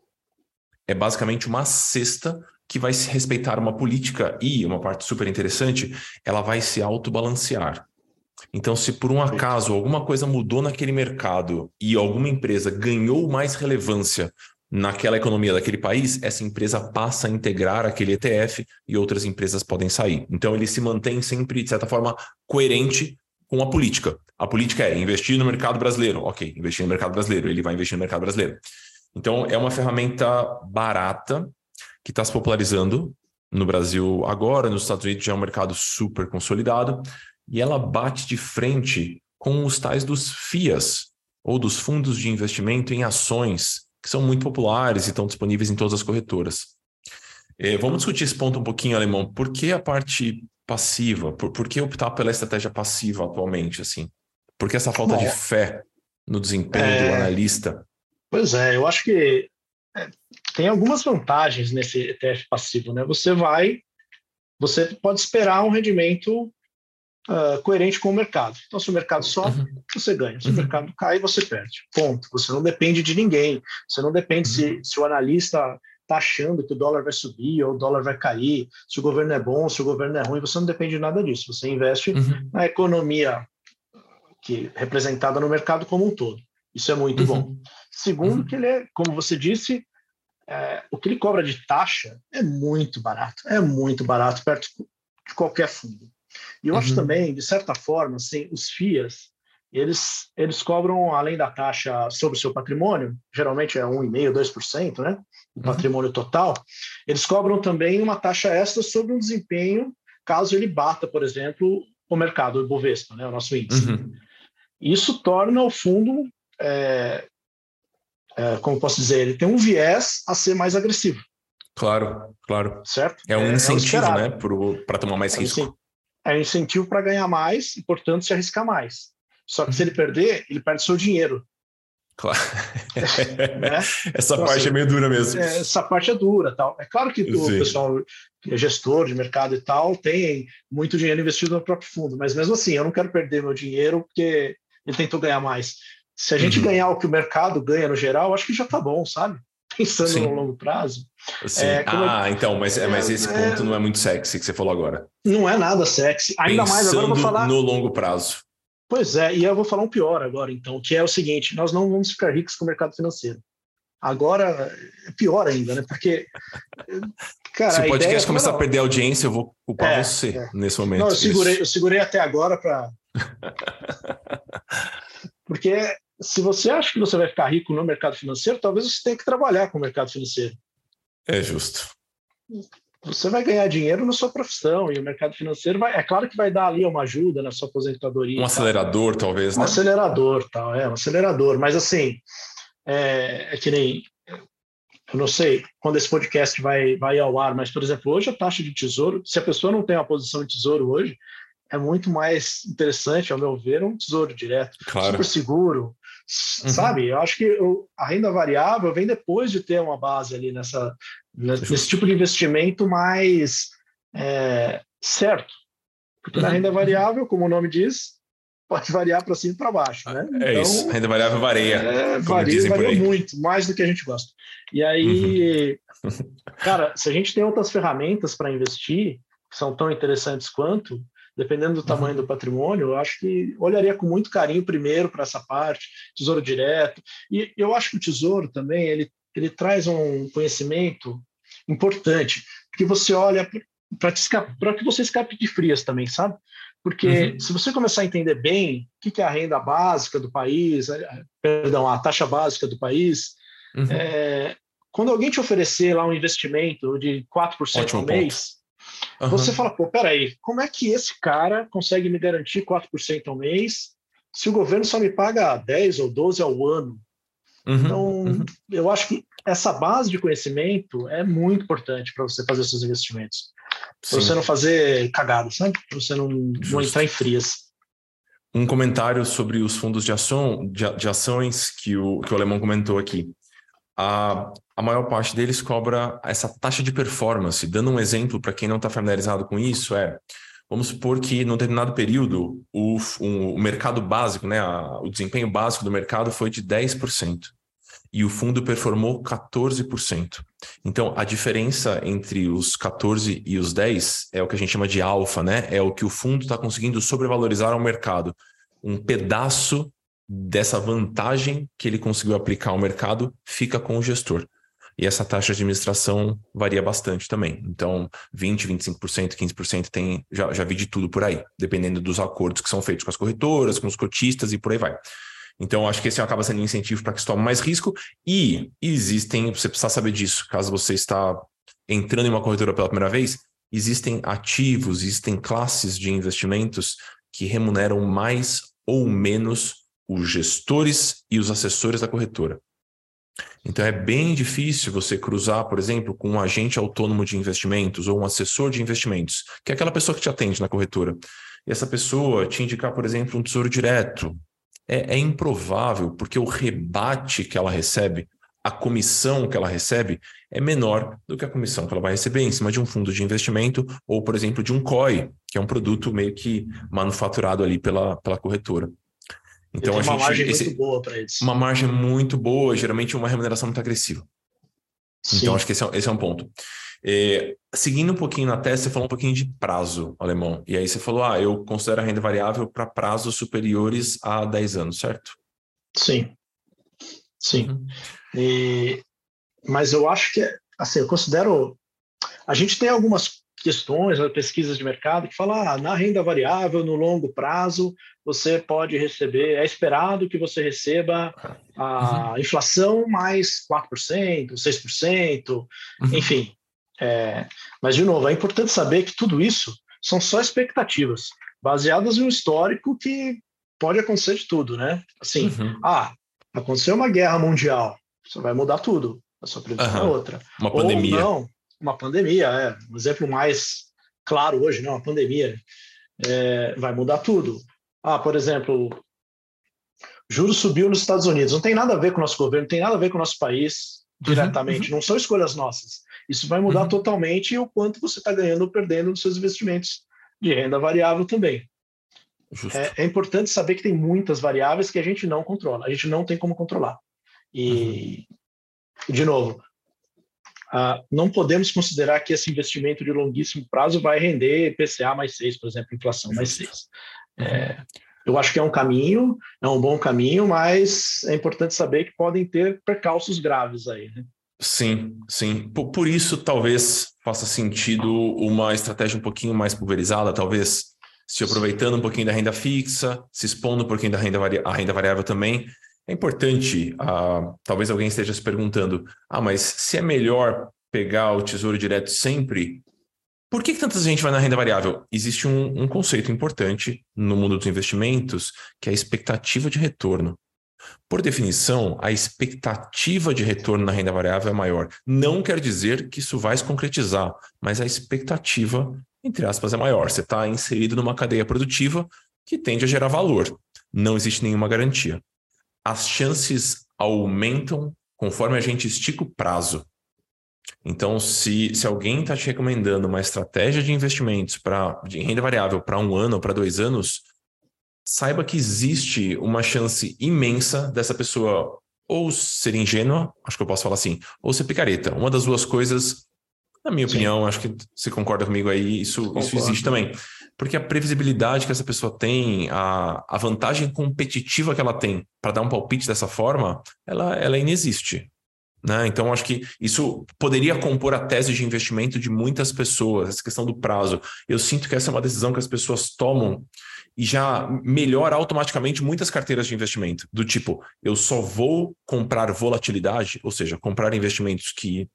É basicamente uma cesta que vai se respeitar uma política e, uma parte super interessante, ela vai se autobalancear. Então, se por um acaso alguma coisa mudou naquele mercado e alguma empresa ganhou mais relevância naquela economia daquele país, essa empresa passa a integrar aquele ETF e outras empresas podem sair. Então, ele se mantém sempre, de certa forma, coerente com a política. A política é investir no mercado brasileiro. Ok, investir no mercado brasileiro. Ele vai investir no mercado brasileiro. Então, é uma ferramenta barata que está se popularizando no Brasil agora. Nos Estados Unidos já é um mercado super consolidado. E ela bate de frente com os tais dos FIAs, ou dos fundos de investimento em ações, que são muito populares e estão disponíveis em todas as corretoras. É, vamos discutir esse ponto um pouquinho, Alemão. Por que a parte passiva? Por, por que optar pela estratégia passiva atualmente, assim? Por que essa falta Bom, de fé no desempenho é... do analista? Pois é, eu acho que é, tem algumas vantagens nesse ETF passivo, né? Você vai, você pode esperar um rendimento uh, coerente com o mercado. Então, se o mercado sobe, uhum. você ganha. Se uhum. o mercado cai, você perde. Ponto. Você não depende de ninguém. Você não depende uhum. se, se o analista está achando que o dólar vai subir ou o dólar vai cair, se o governo é bom, se o governo é ruim, você não depende de nada disso. Você investe uhum. na economia que representada no mercado como um todo. Isso é muito uhum. bom. Segundo, uhum. que ele é, como você disse, é, o que ele cobra de taxa é muito barato, é muito barato perto de qualquer fundo. E eu acho uhum. também, de certa forma, assim, os FIAs eles, eles cobram, além da taxa sobre o seu patrimônio, geralmente é 1,5%, 2%, né? O uhum. patrimônio total, eles cobram também uma taxa extra sobre um desempenho, caso ele bata, por exemplo, o mercado, o Ibovespa, né? o nosso índice. Uhum. Isso torna o fundo, é, é, como posso dizer, ele tem um viés a ser mais agressivo. Claro, claro. Certo? É um é, é incentivo, é né, para tomar mais risco. É um incentivo para ganhar mais e, portanto, se arriscar mais. Só que se ele perder, ele perde seu dinheiro. Claro. (laughs) né? Essa então, parte assim, é meio dura mesmo. É, essa parte é dura. tal. É claro que o pessoal que é gestor de mercado e tal tem muito dinheiro investido no próprio fundo, mas mesmo assim, eu não quero perder meu dinheiro porque ele tentou ganhar mais. Se a gente uhum. ganhar o que o mercado ganha no geral, acho que já está bom, sabe? Pensando Sim. no longo prazo. É, ah, eu... então, mas, é, mas esse é, ponto não é muito sexy que você falou agora. Não é nada sexy. Ainda Pensando mais agora eu vou falar. No longo prazo. Pois é, e eu vou falar um pior agora, então, que é o seguinte: nós não vamos ficar ricos com o mercado financeiro. Agora é pior ainda, né? Porque. (laughs) Cara, Se o podcast começar a perder audiência, eu vou culpar é, você é. nesse momento. Não, eu segurei, eu segurei até agora para. (laughs) Porque se você acha que você vai ficar rico no mercado financeiro, talvez você tenha que trabalhar com o mercado financeiro. É justo. você vai ganhar dinheiro na sua profissão e o mercado financeiro vai, é claro que vai dar ali uma ajuda na sua aposentadoria. Um acelerador, talvez, né? Um acelerador, tal, é, um acelerador. Mas assim, é, é, que nem, eu não sei quando esse podcast vai, vai ao ar, mas, por exemplo, hoje a taxa de tesouro, se a pessoa não tem uma posição de tesouro hoje, é muito mais interessante, ao meu ver, um tesouro direto, claro. super seguro, uhum. sabe? Eu acho que eu, a renda variável vem depois de ter uma base ali nessa, nesse tipo de investimento mais é, certo. Porque uhum. na renda variável, como o nome diz, pode variar para cima e para baixo, né? É então, isso, renda variável varia. É, varia, varia muito, mais do que a gente gosta. E aí, uhum. cara, se a gente tem outras ferramentas para investir, que são tão interessantes quanto, dependendo do tamanho uhum. do patrimônio, eu acho que olharia com muito carinho primeiro para essa parte, tesouro direto. E eu acho que o tesouro também, ele, ele traz um conhecimento importante, porque você olha para que você escape de frias também, sabe? Porque uhum. se você começar a entender bem o que é a renda básica do país, perdão, a taxa básica do país, uhum. é, quando alguém te oferecer lá um investimento de 4% Ótimo ao mês, Uhum. Você fala, pô, peraí, como é que esse cara consegue me garantir 4% ao mês se o governo só me paga 10 ou 12 ao ano? Uhum. Então, uhum. eu acho que essa base de conhecimento é muito importante para você fazer seus investimentos. Para você não fazer cagada, sabe? Para você não, não, entrar em frias. Um comentário sobre os fundos de, ação, de, de ações que o, que o Alemão comentou aqui a, a maior parte deles cobra essa taxa de performance. Dando um exemplo para quem não está familiarizado com isso, é vamos supor que num determinado período o, um, o mercado básico, né, a, o desempenho básico do mercado foi de 10% e o fundo performou 14%. Então, a diferença entre os 14 e os 10 é o que a gente chama de alfa, né? É o que o fundo está conseguindo sobrevalorizar ao mercado. Um pedaço dessa vantagem que ele conseguiu aplicar ao mercado fica com o gestor. E essa taxa de administração varia bastante também. Então, 20%, 25%, 15% tem, já, já vi de tudo por aí, dependendo dos acordos que são feitos com as corretoras, com os cotistas e por aí vai. Então, acho que esse acaba sendo um incentivo para que se tome mais risco. E existem, você precisa saber disso, caso você está entrando em uma corretora pela primeira vez, existem ativos, existem classes de investimentos que remuneram mais ou menos os gestores e os assessores da corretora. Então é bem difícil você cruzar, por exemplo, com um agente autônomo de investimentos ou um assessor de investimentos, que é aquela pessoa que te atende na corretora. E essa pessoa te indicar, por exemplo, um tesouro direto. É, é improvável, porque o rebate que ela recebe, a comissão que ela recebe, é menor do que a comissão que ela vai receber em cima de um fundo de investimento ou, por exemplo, de um COI, que é um produto meio que manufaturado ali pela, pela corretora. Então a gente, uma margem esse, muito boa para eles. Uma margem muito boa, geralmente uma remuneração muito agressiva. Então, Sim. Então acho que esse é, esse é um ponto. É, seguindo um pouquinho na tese, você falou um pouquinho de prazo, alemão. E aí você falou, ah, eu considero a renda variável para prazos superiores a 10 anos, certo? Sim. Sim. Uhum. E, mas eu acho que, assim, eu considero. A gente tem algumas questões, pesquisas de mercado que falam, ah, na renda variável, no longo prazo, você pode receber, é esperado que você receba a uhum. inflação mais 4%, 6%, uhum. enfim. É, mas, de novo, é importante saber que tudo isso são só expectativas, baseadas em um histórico que pode acontecer de tudo, né? Assim, uhum. ah, aconteceu uma guerra mundial, isso vai mudar tudo, a sua previsão é outra. Uma pandemia. Ou não, uma pandemia, é um exemplo mais claro hoje, né? Uma pandemia é, vai mudar tudo. Ah, por exemplo, juros subiu nos Estados Unidos. Não tem nada a ver com o nosso governo, não tem nada a ver com o nosso país diretamente. Uhum, uhum. Não são escolhas nossas. Isso vai mudar uhum. totalmente o quanto você está ganhando ou perdendo nos seus investimentos de renda variável também. É, é, importante saber que tem muitas variáveis que a gente não controla. A gente não tem como controlar. E, uhum. de novo, Uh, não podemos considerar que esse investimento de longuíssimo prazo vai render PCA mais 6, por exemplo, inflação mais 6. É, eu acho que é um caminho, é um bom caminho, mas é importante saber que podem ter percalços graves aí. Né? Sim, sim. Por, por, isso, talvez faça sentido uma estratégia um pouquinho mais pulverizada, talvez se aproveitando um pouquinho da renda fixa, se expondo um pouquinho da renda, renda variável também. É importante, uh, talvez alguém esteja se perguntando: ah, mas se é melhor pegar o tesouro direto sempre, por que, que tanta gente vai na renda variável? Existe um, um conceito importante no mundo dos investimentos, que é a expectativa de retorno. Por definição, a expectativa de retorno na renda variável é maior. Não quer dizer que isso vai se concretizar, mas a expectativa, entre aspas, é maior. Você está inserido numa cadeia produtiva que tende a gerar valor. Não existe nenhuma garantia. As chances aumentam conforme a gente estica o prazo. Então, se, se alguém está te recomendando uma estratégia de investimentos para de renda variável para um ano ou para dois anos, saiba que existe uma chance imensa dessa pessoa ou ser ingênua, acho que eu posso falar assim, ou ser picareta. Uma das duas coisas, na minha Sim. opinião, acho que você concorda comigo aí, isso, isso existe também. Porque a previsibilidade que essa pessoa tem, a, a vantagem competitiva que ela tem para dar um palpite dessa forma, ela, ela inexiste. Né? Então, acho que isso poderia compor a tese de investimento de muitas pessoas, essa questão do prazo. Eu sinto que essa é uma decisão que as pessoas tomam e já melhora automaticamente muitas carteiras de investimento. Do tipo, eu só vou comprar volatilidade, ou seja, comprar investimentos que,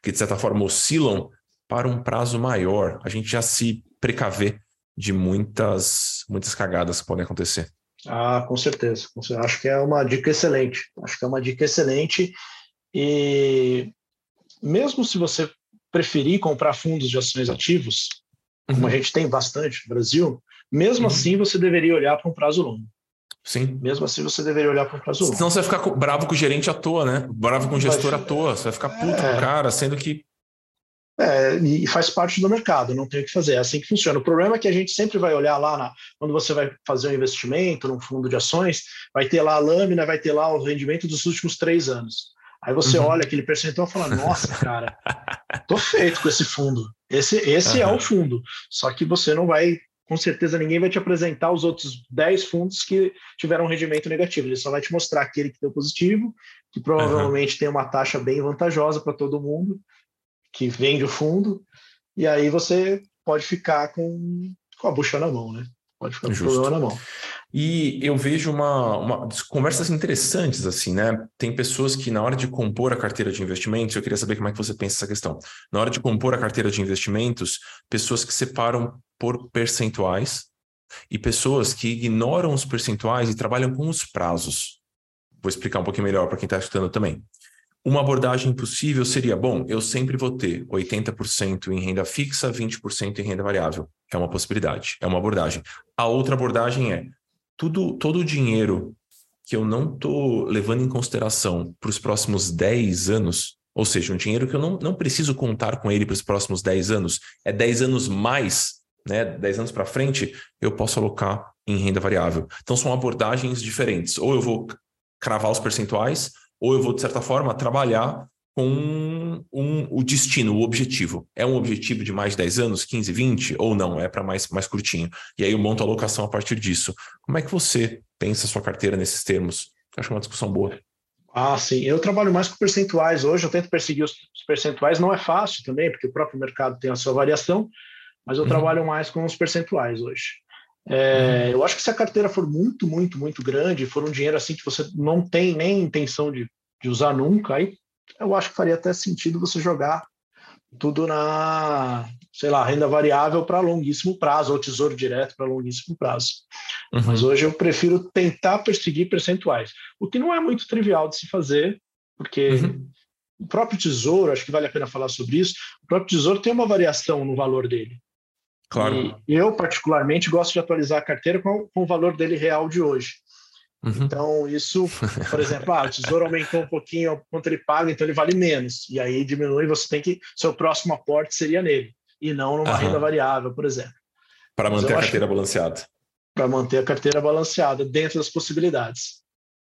que de certa forma oscilam para um prazo maior. A gente já se precaver de muitas, muitas cagadas que podem acontecer. Ah, com certeza. Acho que é uma dica excelente. Acho que é uma dica excelente e mesmo se você preferir comprar fundos de ações ativos, uhum. como a gente tem bastante no Brasil, mesmo uhum. assim você deveria olhar para um prazo longo. Sim. Mesmo assim, você deveria olhar para um prazo longo. Senão você vai ficar bravo com o gerente à toa, né? Bravo com o gestor à toa. Você vai ficar puto é... com o cara, sendo que. É, e faz parte do mercado, não tem o que fazer. É assim que funciona. O problema é que a gente sempre vai olhar lá na, quando você vai fazer um investimento num fundo de ações, vai ter lá a lâmina, vai ter lá o rendimento dos últimos três anos. Aí você uhum. olha aquele percentual e fala: (laughs) Nossa, cara, tô feito com esse fundo. Esse, esse uhum. é o fundo. Só que você não vai, com certeza, ninguém vai te apresentar os outros 10 fundos que tiveram um rendimento negativo. Ele só vai te mostrar aquele que deu positivo, que provavelmente uhum. tem uma taxa bem vantajosa para todo mundo que vende o fundo. E aí você pode ficar com, com a bucha na mão, né? Pode ficar com o problema na mão. E eu vejo uma, uma, conversas interessantes, assim, né? Tem pessoas que, na hora de compor a carteira de investimentos, eu queria saber como é que você pensa essa questão. Na hora de compor a carteira de investimentos, pessoas que separam por percentuais e pessoas que ignoram os percentuais e trabalham com os prazos. Vou explicar um pouquinho melhor para quem está escutando também. Uma abordagem possível seria: bom, eu sempre vou ter 80% em renda fixa, 20% em renda variável. É uma possibilidade, é uma abordagem. A outra abordagem é: tudo, todo o dinheiro que eu não estou levando em consideração para os próximos 10 anos, ou seja, um dinheiro que eu não, não preciso contar com ele para os próximos 10 anos, é 10 anos mais, né, 10 anos para frente, eu posso alocar em renda variável. Então são abordagens diferentes. Ou eu vou cravar os percentuais, ou eu vou, de certa forma, trabalhar com um, um, o destino, o objetivo. É um objetivo de mais de 10 anos, 15, 20, ou não? É para mais, mais curtinho. E aí eu monto a alocação a partir disso. Como é que você pensa a sua carteira nesses termos? Acho é uma discussão boa. Ah, sim. Eu trabalho mais com percentuais hoje. Eu tento perseguir os percentuais. Não é fácil também, porque o próprio mercado tem a sua variação, mas eu uhum. trabalho mais com os percentuais hoje. É, uhum. Eu acho que se a carteira for muito, muito, muito grande, for um dinheiro assim que você não tem nem intenção de, de usar nunca, aí eu acho que faria até sentido você jogar tudo na, sei lá, renda variável para longuíssimo prazo, ou tesouro direto para longuíssimo prazo. Uhum. Mas hoje eu prefiro tentar perseguir percentuais, o que não é muito trivial de se fazer, porque uhum. o próprio tesouro, acho que vale a pena falar sobre isso, o próprio tesouro tem uma variação no valor dele. Claro. E eu, particularmente, gosto de atualizar a carteira com, com o valor dele real de hoje. Uhum. Então, isso, por exemplo, ah, o tesouro aumentou um pouquinho quanto ele paga, então ele vale menos. E aí diminui, você tem que. Seu próximo aporte seria nele, e não numa uhum. renda variável, por exemplo. Para manter a carteira balanceada. Para manter a carteira balanceada, dentro das possibilidades.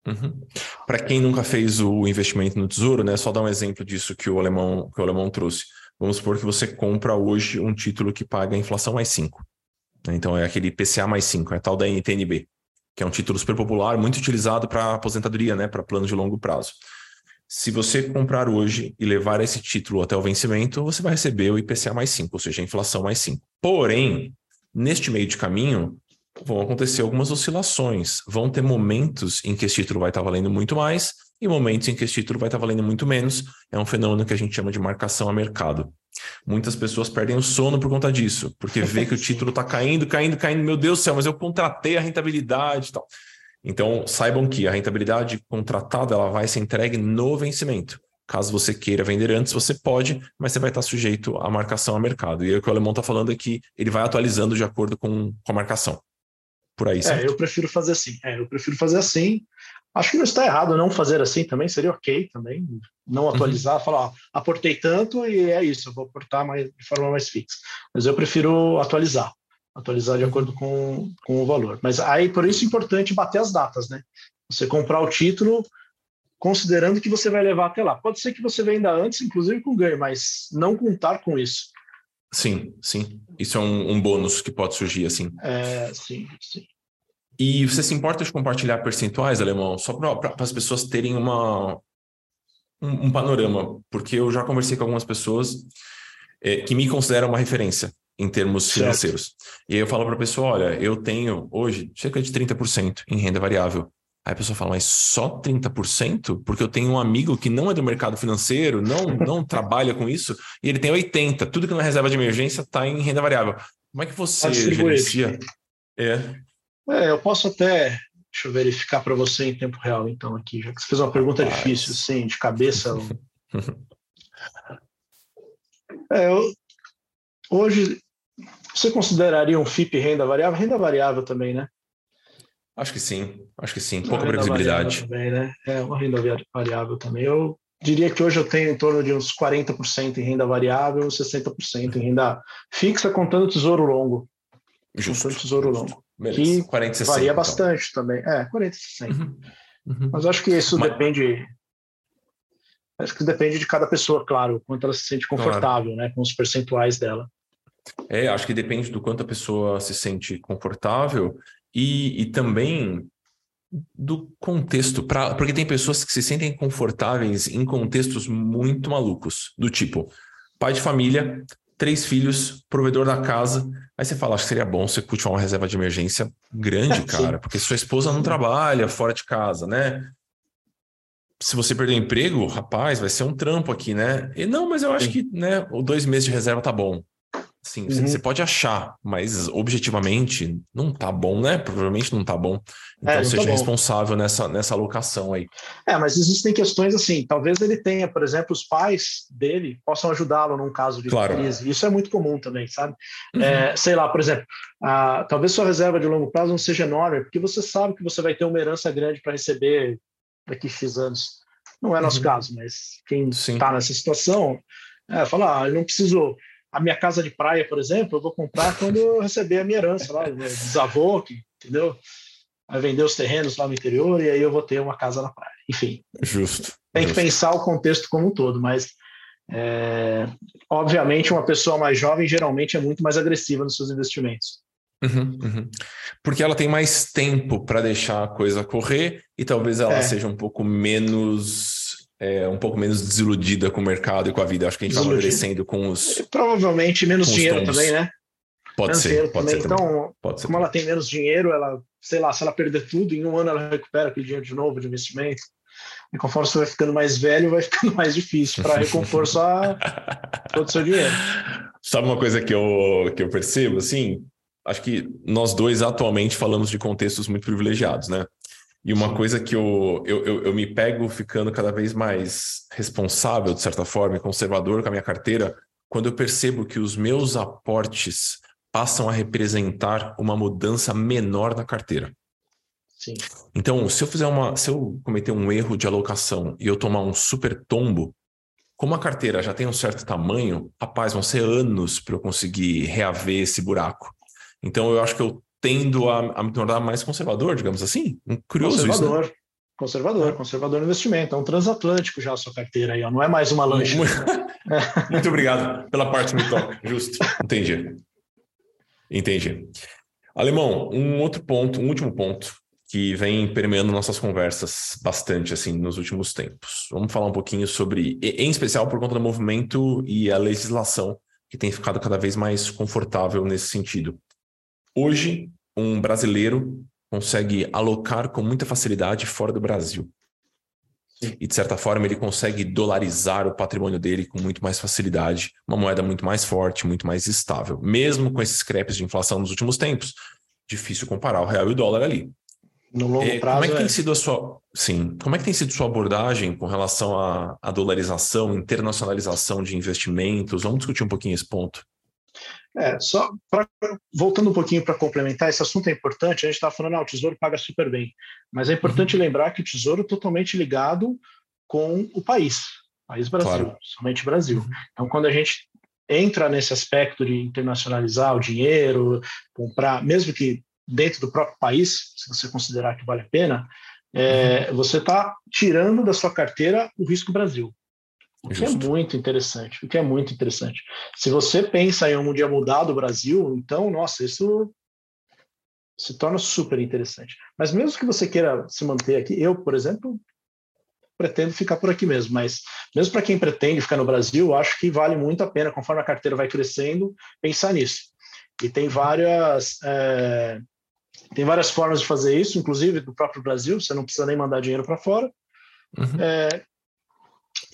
Uhum. Para quem nunca fez o investimento no tesouro, né, só dar um exemplo disso que o alemão, que o alemão trouxe. Vamos supor que você compra hoje um título que paga a inflação mais 5. Então é aquele PCA mais 5, é tal da NTNB que é um título super popular, muito utilizado para aposentadoria, né, para planos de longo prazo. Se você comprar hoje e levar esse título até o vencimento, você vai receber o IPCA mais 5, ou seja, a inflação mais 5. Porém, neste meio de caminho, vão acontecer algumas oscilações. Vão ter momentos em que esse título vai estar valendo muito mais e momentos em que esse título vai estar valendo muito menos. É um fenômeno que a gente chama de marcação a mercado. Muitas pessoas perdem o sono por conta disso, porque vê que o (laughs) título está caindo, caindo, caindo. Meu Deus do céu, mas eu contratei a rentabilidade e tal. Então, saibam que a rentabilidade contratada ela vai ser entregue no vencimento. Caso você queira vender antes, você pode, mas você vai estar sujeito à marcação a mercado. E o que o Alemão está falando é que ele vai atualizando de acordo com, com a marcação. Por aí, certo? É, eu prefiro fazer assim. É, eu prefiro fazer assim. Acho que não está errado não fazer assim também, seria ok também. Não atualizar, uhum. falar, ó, aportei tanto e é isso, vou aportar mais, de forma mais fixa. Mas eu prefiro atualizar atualizar de acordo com, com o valor. Mas aí, por isso é importante bater as datas, né? Você comprar o título considerando que você vai levar até lá. Pode ser que você venda antes, inclusive com ganho, mas não contar com isso. Sim, sim. Isso é um, um bônus que pode surgir, assim. É, sim, sim. E você se importa de compartilhar percentuais, Alemão? Só para as pessoas terem uma, um, um, panorama, porque eu já conversei com algumas pessoas é, que me consideram uma referência em termos financeiros. Certo. E aí eu falo para a pessoa, olha, eu tenho hoje cerca de 30% em renda variável. Aí a pessoa fala, mas só 30%? Porque eu tenho um amigo que não é do mercado financeiro, não, (laughs) não trabalha com isso, e ele tem 80%. Tudo que não é reserva de emergência está em renda variável. Como é que você gerencia? É. é, eu posso até, deixa eu verificar para você em tempo real, então, aqui, já que você fez uma pergunta Rapaz. difícil, sim, de cabeça. (laughs) é, eu, hoje, você consideraria um FIP renda variável? Renda variável também, né? Acho que sim, acho que sim. Pouca previsibilidade. Também, né? É uma renda variável também. Eu diria que hoje eu tenho em torno de uns 40% em renda variável, 60% em renda fixa, contando tesouro longo. Justo. Contando tesouro longo. Beleza. Que 40, 60, varia então. bastante também. É, 40, 60. Uhum. Uhum. Mas acho que isso Mas... depende. Acho que depende de cada pessoa, claro, quanto ela se sente confortável, claro. né, com os percentuais dela. É, acho que depende do quanto a pessoa se sente confortável e, e também do contexto, pra, porque tem pessoas que se sentem confortáveis em contextos muito malucos, do tipo, pai de família, três filhos, provedor da casa. Aí você fala, acho que seria bom você cultivar uma reserva de emergência grande, (laughs) cara, porque sua esposa não trabalha fora de casa, né? Se você perder o emprego, rapaz, vai ser um trampo aqui, né? E não, mas eu acho que, né, o dois meses de reserva tá bom. Sim, uhum. você pode achar, mas objetivamente não tá bom, né? Provavelmente não tá bom. Então é, seja tá responsável nessa, nessa alocação aí. É, mas existem questões assim, talvez ele tenha, por exemplo, os pais dele possam ajudá-lo num caso de claro. crise. Isso é muito comum também, sabe? Uhum. É, sei lá, por exemplo, a, talvez sua reserva de longo prazo não seja enorme, porque você sabe que você vai ter uma herança grande para receber daqui X anos. Não é nosso uhum. caso, mas quem está nessa situação, é, fala, ah, eu não preciso a minha casa de praia, por exemplo, eu vou comprar quando eu receber a minha herança lá, desavô, que, entendeu? Vai vender os terrenos lá no interior e aí eu vou ter uma casa na praia. Enfim. Justo. Tem justo. que pensar o contexto como um todo, mas é, obviamente uma pessoa mais jovem geralmente é muito mais agressiva nos seus investimentos. Uhum, uhum. Porque ela tem mais tempo para deixar a coisa correr e talvez ela é. seja um pouco menos é, um pouco menos desiludida com o mercado e com a vida. Acho que a gente vai amadurecendo com os. E provavelmente menos dinheiro tons. também, né? Pode menos ser, pode também. ser. Então, pode ser como ela tem menos dinheiro, ela, sei lá, se ela perder tudo, em um ano ela recupera aquele dinheiro de novo de investimento. E conforme você vai ficando mais velho, vai ficando (laughs) mais difícil para recompor só (laughs) todo o seu dinheiro. Sabe uma coisa que eu, que eu percebo, assim? Acho que nós dois atualmente falamos de contextos muito privilegiados, né? E uma Sim. coisa que eu, eu, eu, eu, me pego ficando cada vez mais responsável, de certa forma, e conservador com a minha carteira, quando eu percebo que os meus aportes passam a representar uma mudança menor na carteira. Sim. Então, se eu fizer uma, se eu cometer um erro de alocação e eu tomar um super tombo, como a carteira já tem um certo tamanho, rapaz, vão ser anos para eu conseguir reaver esse buraco. Então, eu acho que eu tendo a, a me tornar mais conservador, digamos assim? Um curioso conservador. Isso, né? Conservador, conservador no investimento. É um transatlântico já a sua carteira aí, ó. não é mais uma lancha. (laughs) Muito obrigado pela parte que me toca. Justo. Entendi. Entendi. Alemão, um outro ponto, um último ponto que vem permeando nossas conversas bastante assim nos últimos tempos. Vamos falar um pouquinho sobre, em especial por conta do movimento e a legislação que tem ficado cada vez mais confortável nesse sentido. Hoje, um brasileiro consegue alocar com muita facilidade fora do Brasil. e, de certa forma, ele consegue dolarizar o patrimônio dele com muito mais facilidade, uma moeda muito mais forte, muito mais estável. Mesmo com esses creps de inflação nos últimos tempos, difícil comparar o real e o dólar ali. No longo é, prazo. Como é que é... tem sido a sua. Sim, como é que tem sido sua abordagem com relação à, à dolarização, internacionalização de investimentos? Vamos discutir um pouquinho esse ponto. É, só pra, voltando um pouquinho para complementar, esse assunto é importante. A gente está falando, ah, o Tesouro paga super bem, mas é importante uhum. lembrar que o Tesouro é totalmente ligado com o país, país Brasil, claro. somente Brasil. Uhum. Então, quando a gente entra nesse aspecto de internacionalizar o dinheiro, comprar, mesmo que dentro do próprio país, se você considerar que vale a pena, é, uhum. você está tirando da sua carteira o risco Brasil. O que é Justo. é muito interessante, o que é muito interessante. Se você pensa em um dia mudar do Brasil, então, nossa, isso se torna super interessante. Mas mesmo que você queira se manter aqui, eu, por exemplo, pretendo ficar por aqui mesmo, mas mesmo para quem pretende ficar no Brasil, acho que vale muito a pena, conforme a carteira vai crescendo, pensar nisso. E tem várias é, tem várias formas de fazer isso, inclusive do próprio Brasil, você não precisa nem mandar dinheiro para fora. Uhum. É,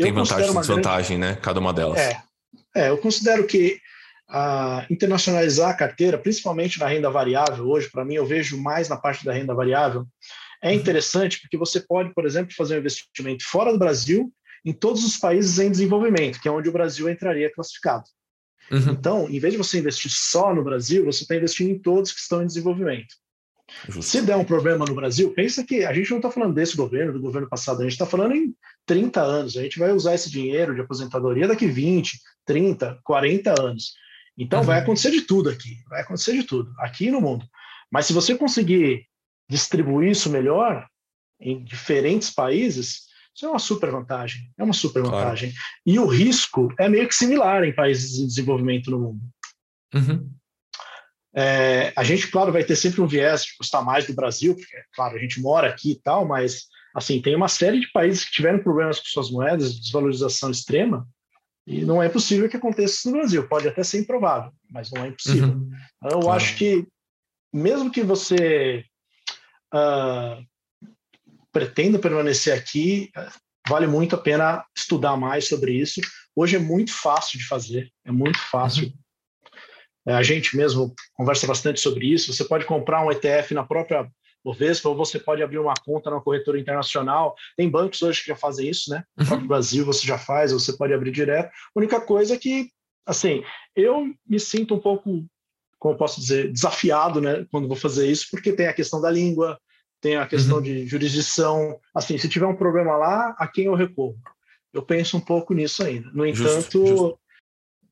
tem vantagem e desvantagem, grande... né? Cada uma delas. É, é eu considero que a internacionalizar a carteira, principalmente na renda variável, hoje, para mim, eu vejo mais na parte da renda variável, é interessante porque você pode, por exemplo, fazer um investimento fora do Brasil em todos os países em desenvolvimento, que é onde o Brasil entraria classificado. Uhum. Então, em vez de você investir só no Brasil, você está investindo em todos que estão em desenvolvimento. Justo. Se der um problema no Brasil, pensa que a gente não está falando desse governo, do governo passado, a gente está falando em 30 anos. A gente vai usar esse dinheiro de aposentadoria daqui 20, 30, 40 anos. Então uhum. vai acontecer de tudo aqui, vai acontecer de tudo, aqui no mundo. Mas se você conseguir distribuir isso melhor em diferentes países, isso é uma super vantagem. É uma super vantagem. Claro. E o risco é meio que similar em países em desenvolvimento no mundo. Uhum. É, a gente, claro, vai ter sempre um viés de custar mais do Brasil, porque, claro, a gente mora aqui e tal, mas assim tem uma série de países que tiveram problemas com suas moedas, desvalorização extrema, e não é possível que aconteça isso no Brasil. Pode até ser improvável, mas não é impossível. Uhum. Então, eu claro. acho que, mesmo que você uh, pretenda permanecer aqui, vale muito a pena estudar mais sobre isso. Hoje é muito fácil de fazer, é muito fácil. Uhum. É, a gente mesmo conversa bastante sobre isso. Você pode comprar um ETF na própria Bovespa ou você pode abrir uma conta na corretora internacional. Tem bancos hoje que já fazem isso, né? No próprio uhum. Brasil você já faz, você pode abrir direto. A única coisa é que, assim, eu me sinto um pouco, como posso dizer, desafiado, né? Quando vou fazer isso, porque tem a questão da língua, tem a questão uhum. de jurisdição. Assim, se tiver um problema lá, a quem eu recorro? Eu penso um pouco nisso ainda. No entanto, justo, justo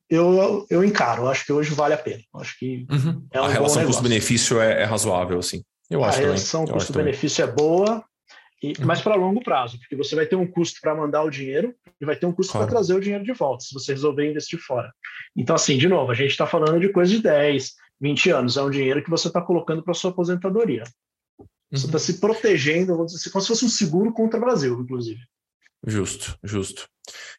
eu, eu encaro. Acho que hoje vale a pena. Acho que uhum. é um a relação custo-benefício é, é, razoável, assim. Eu a acho a relação custo-benefício é boa, e, uhum. mas para longo prazo, porque você vai ter um custo para mandar o dinheiro e vai ter um custo claro. para trazer o dinheiro de volta, se você resolver investir fora. Então, assim, de novo, a gente está falando de coisa de 10, 20 anos. É um dinheiro que você está colocando para sua aposentadoria. Você está uhum. se protegendo, vamos dizer, como se fosse um seguro contra o Brasil, inclusive. Justo, justo.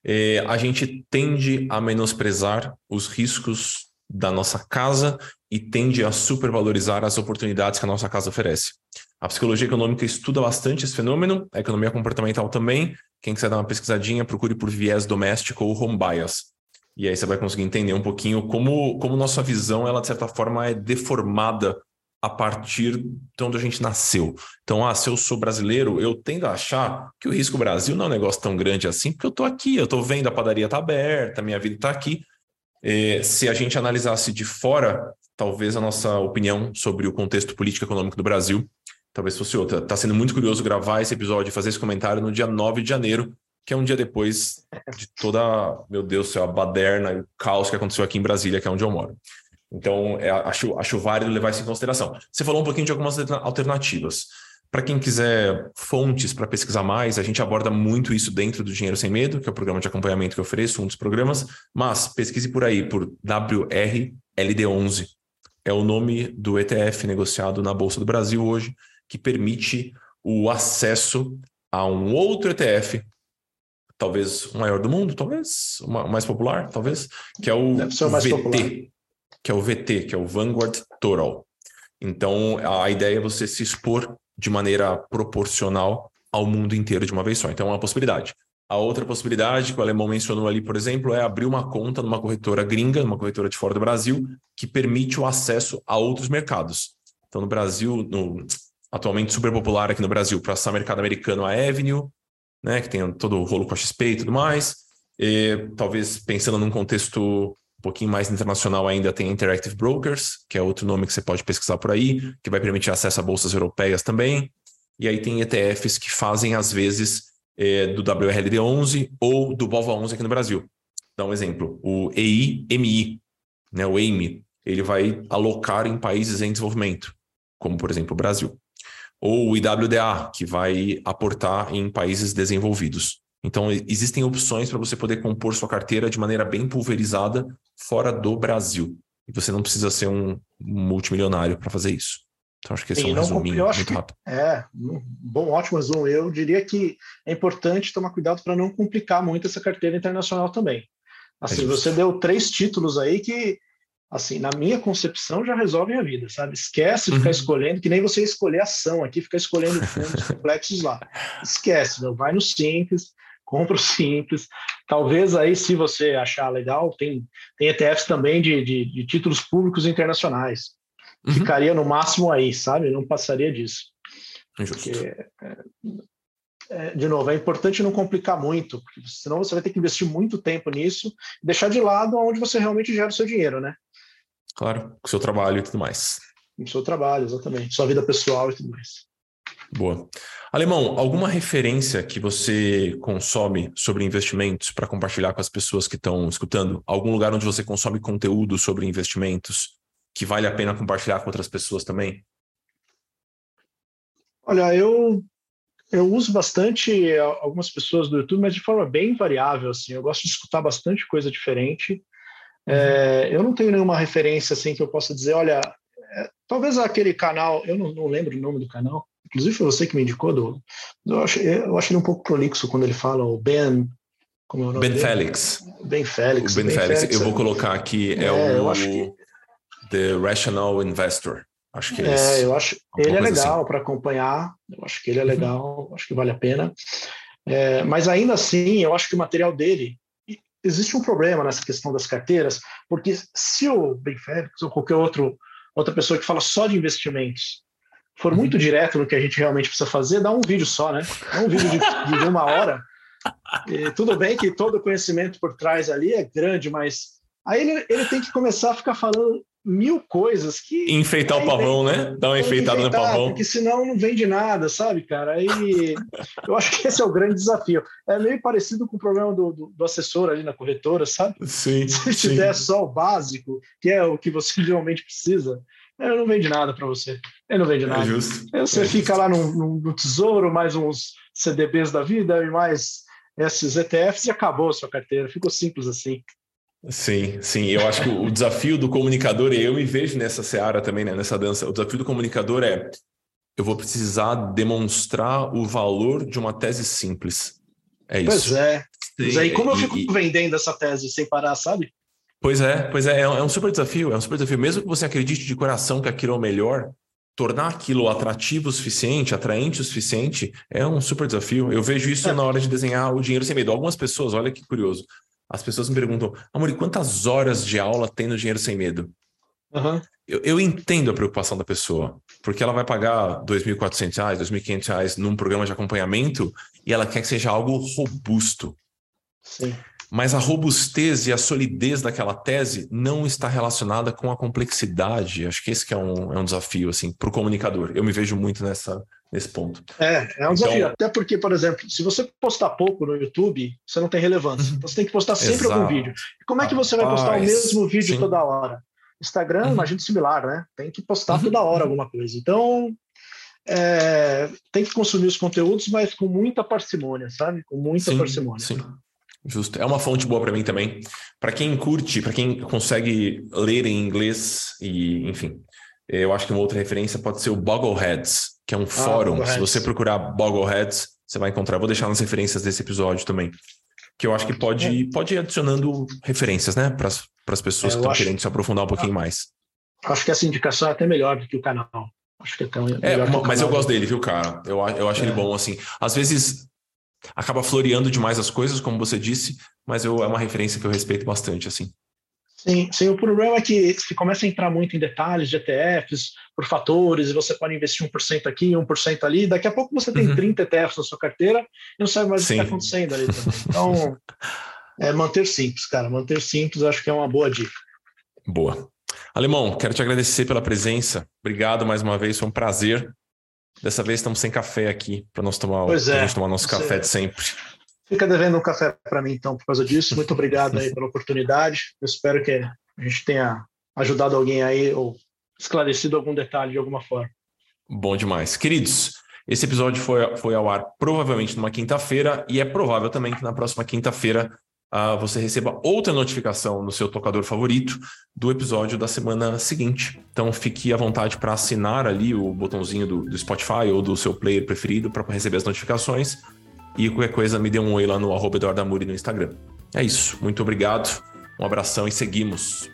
É, a gente tende a menosprezar os riscos da nossa casa e tende a supervalorizar as oportunidades que a nossa casa oferece. A psicologia econômica estuda bastante esse fenômeno, a economia comportamental também. Quem quiser dar uma pesquisadinha, procure por viés doméstico ou home bias. E aí você vai conseguir entender um pouquinho como, como nossa visão, ela de certa forma é deformada a partir de onde a gente nasceu. Então, ah, se eu sou brasileiro, eu tendo a achar que o risco Brasil não é um negócio tão grande assim, porque eu estou aqui, eu estou vendo a padaria está aberta, minha vida está aqui. É, se a gente analisasse de fora, talvez a nossa opinião sobre o contexto político e econômico do Brasil talvez fosse outra. Está sendo muito curioso gravar esse episódio e fazer esse comentário no dia 9 de janeiro, que é um dia depois de toda, meu Deus do céu, a baderna e o caos que aconteceu aqui em Brasília, que é onde eu moro. Então, é, acho, acho válido levar isso em consideração. Você falou um pouquinho de algumas alternativas. Para quem quiser fontes para pesquisar mais, a gente aborda muito isso dentro do Dinheiro Sem Medo, que é o programa de acompanhamento que eu ofereço, um dos programas. Mas pesquise por aí, por WRLD11. É o nome do ETF negociado na Bolsa do Brasil hoje, que permite o acesso a um outro ETF, talvez o maior do mundo, talvez o mais popular, talvez, que é o VT. Que é o VT, que é o Vanguard Total. Então, a ideia é você se expor de maneira proporcional ao mundo inteiro de uma vez só. Então, é uma possibilidade. A outra possibilidade que o alemão mencionou ali, por exemplo, é abrir uma conta numa corretora gringa, numa corretora de fora do Brasil, que permite o acesso a outros mercados. Então, no Brasil, no, atualmente super popular aqui no Brasil, para acessar mercado americano, a Avenue, né, que tem todo o rolo com a XP e tudo mais. E, talvez pensando num contexto pouquinho mais internacional ainda, tem Interactive Brokers, que é outro nome que você pode pesquisar por aí, que vai permitir acesso a bolsas europeias também. E aí tem ETFs que fazem, às vezes, é, do WRLD11 ou do BOVA11 aqui no Brasil. Dá um exemplo, o EIMI, né, o EIMI, ele vai alocar em países em desenvolvimento, como por exemplo o Brasil. Ou o IWDA, que vai aportar em países desenvolvidos. Então, existem opções para você poder compor sua carteira de maneira bem pulverizada fora do Brasil. E você não precisa ser um multimilionário para fazer isso. Então, acho que esse é um resuminho muito que, rápido. É, bom, ótimo resumo. Eu diria que é importante tomar cuidado para não complicar muito essa carteira internacional também. Assim, é você deu três títulos aí que, assim, na minha concepção, já resolvem a vida, sabe? Esquece de ficar uhum. escolhendo, que nem você escolher ação aqui, ficar escolhendo fundos (laughs) complexos lá. Esquece, meu, vai no simples, compra o (laughs) simples. Talvez aí, se você achar legal, tem, tem ETFs também de, de, de títulos públicos internacionais uhum. ficaria no máximo aí, sabe? Não passaria disso. Porque, é, é, de novo, é importante não complicar muito, porque senão você vai ter que investir muito tempo nisso e deixar de lado onde você realmente gera o seu dinheiro, né? Claro, com o seu trabalho e tudo mais. Com o seu trabalho, exatamente. Sua vida pessoal e tudo mais. Boa. Alemão, alguma referência que você consome sobre investimentos para compartilhar com as pessoas que estão escutando? Algum lugar onde você consome conteúdo sobre investimentos? que vale a pena compartilhar com outras pessoas também? Olha, eu eu uso bastante algumas pessoas do YouTube, mas de forma bem variável. Assim, eu gosto de escutar bastante coisa diferente. É, eu não tenho nenhuma referência assim que eu possa dizer, olha, é, talvez aquele canal, eu não, não, lembro o nome do canal. Inclusive foi você que me indicou. Do, eu acho, eu acho ele um pouco prolixo quando ele fala o Ben. Como é o nome Ben dele? Félix. Ben Félix. O ben, ben Félix. Félix. Eu vou colocar aqui é, é o. Que, The Rational Investor. Acho que é, é eu acho ele é legal assim. para acompanhar. Eu acho que ele é uhum. legal, acho que vale a pena. É, mas ainda assim, eu acho que o material dele existe um problema nessa questão das carteiras, porque se o Ben Félix ou qualquer outro outra pessoa que fala só de investimentos for muito uhum. direto no que a gente realmente precisa fazer, dá um vídeo só, né? Dá um vídeo de, de uma hora. E tudo bem que todo o conhecimento por trás ali é grande, mas aí ele, ele tem que começar a ficar falando mil coisas que. Enfeitar o pavão, né? Dar uma enfeitada no pavão. Porque senão não vende nada, sabe, cara? Aí eu acho que esse é o grande desafio. É meio parecido com o problema do, do, do assessor ali na corretora, sabe? Sim. Se sim. tiver só o básico, que é o que você (laughs) realmente precisa, ele não vende nada para você. Ele não vende é nada. É justo. Aí você é fica justo. lá no, no, tesouro, mais uns CDBs da vida e mais esses ETFs e acabou a sua carteira. Ficou simples assim. Sim, sim. Eu acho que o desafio do comunicador, e eu me vejo nessa seara também, né, nessa dança, o desafio do comunicador é eu vou precisar demonstrar o valor de uma tese simples. É isso. Pois é. Mas aí como eu fico e, vendendo essa tese sem parar, sabe? Pois é, pois é, é um super desafio, é um super desafio. Mesmo que você acredite de coração que aquilo é o melhor, tornar aquilo atrativo o suficiente, atraente o suficiente, é um super desafio. Eu vejo isso é. na hora de desenhar o dinheiro sem medo. Algumas pessoas, olha que curioso, as pessoas me perguntam, Amor, quantas horas de aula tem no Dinheiro Sem Medo? Uhum. Eu, eu, entendo a preocupação da pessoa, porque ela vai pagar R$ 2.400, R$ 2.500 num programa de acompanhamento e ela quer que seja algo robusto. Sim. Mas a robustez e a solidez daquela tese não está relacionada com a complexidade. Acho que esse que é um, é um desafio assim, para o comunicador. Eu me vejo muito nessa, nesse ponto. É, é um desafio. Então, Até porque, por exemplo, se você postar pouco no YouTube, você não tem relevância. Uhum. Você tem que postar sempre Exato. algum vídeo. E como é que você vai postar o mesmo vídeo sim. toda hora? Instagram, uhum. imagino similar, né? Tem que postar uhum. toda hora alguma coisa. Então, é, tem que consumir os conteúdos, mas com muita parcimônia, sabe? Com muita sim, parcimônia. Sim. Justo. É uma fonte boa para mim também. Para quem curte, para quem consegue ler em inglês e, enfim, eu acho que uma outra referência pode ser o Boggleheads, que é um ah, fórum. Se você procurar Boggleheads, você vai encontrar. Vou deixar nas referências desse episódio também. Que eu acho que pode, é. pode ir adicionando referências, né? Para as pessoas é, que estão acho... querendo se aprofundar um pouquinho mais. Acho que essa indicação é até melhor do que o canal. Acho que é um é, mas eu gosto dele, viu, cara? Eu, eu acho é. ele bom, assim. Às vezes acaba floreando demais as coisas, como você disse, mas eu, é uma referência que eu respeito bastante, assim. Sim, sim, o problema é que se começa a entrar muito em detalhes de ETFs, por fatores, e você pode investir 1% aqui, 1% ali, daqui a pouco você tem uhum. 30 ETFs na sua carteira e não sabe mais sim. o que está acontecendo ali também. Então, (laughs) é manter simples, cara, manter simples acho que é uma boa dica. Boa. Alemão, quero te agradecer pela presença. Obrigado mais uma vez, foi um prazer. Dessa vez estamos sem café aqui para nós tomar, pois é, tomar nosso café de sempre. Fica devendo um café para mim, então, por causa disso. Muito obrigado aí pela oportunidade. Eu espero que a gente tenha ajudado alguém aí ou esclarecido algum detalhe de alguma forma. Bom demais. Queridos, esse episódio foi, foi ao ar provavelmente numa quinta-feira e é provável também que na próxima quinta-feira uh, você receba outra notificação no seu tocador favorito do episódio da semana seguinte. Então fique à vontade para assinar ali o botãozinho do, do Spotify ou do seu player preferido para receber as notificações. E qualquer coisa, me dê um oi lá no arroba no Instagram. É isso. Muito obrigado. Um abração e seguimos.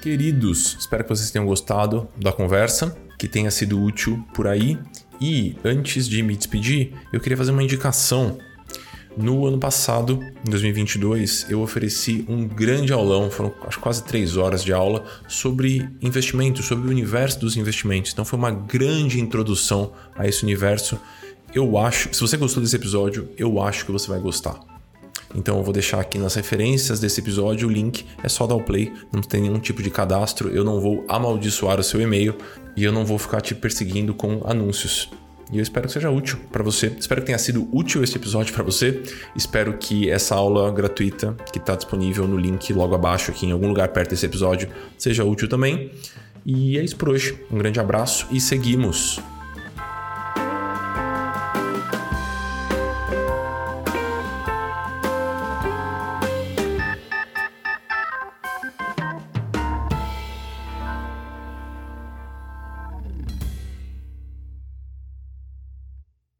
Queridos, espero que vocês tenham gostado da conversa, que tenha sido útil por aí. E antes de me despedir, eu queria fazer uma indicação no ano passado, em 2022, eu ofereci um grande aulão, foram quase três horas de aula, sobre investimentos, sobre o universo dos investimentos. Então foi uma grande introdução a esse universo. Eu acho, se você gostou desse episódio, eu acho que você vai gostar. Então eu vou deixar aqui nas referências desse episódio o link, é só dar o play, não tem nenhum tipo de cadastro, eu não vou amaldiçoar o seu e-mail e eu não vou ficar te perseguindo com anúncios. E eu espero que seja útil para você. Espero que tenha sido útil esse episódio para você. Espero que essa aula gratuita que está disponível no link logo abaixo, aqui em algum lugar perto desse episódio, seja útil também. E é isso por hoje. Um grande abraço e seguimos.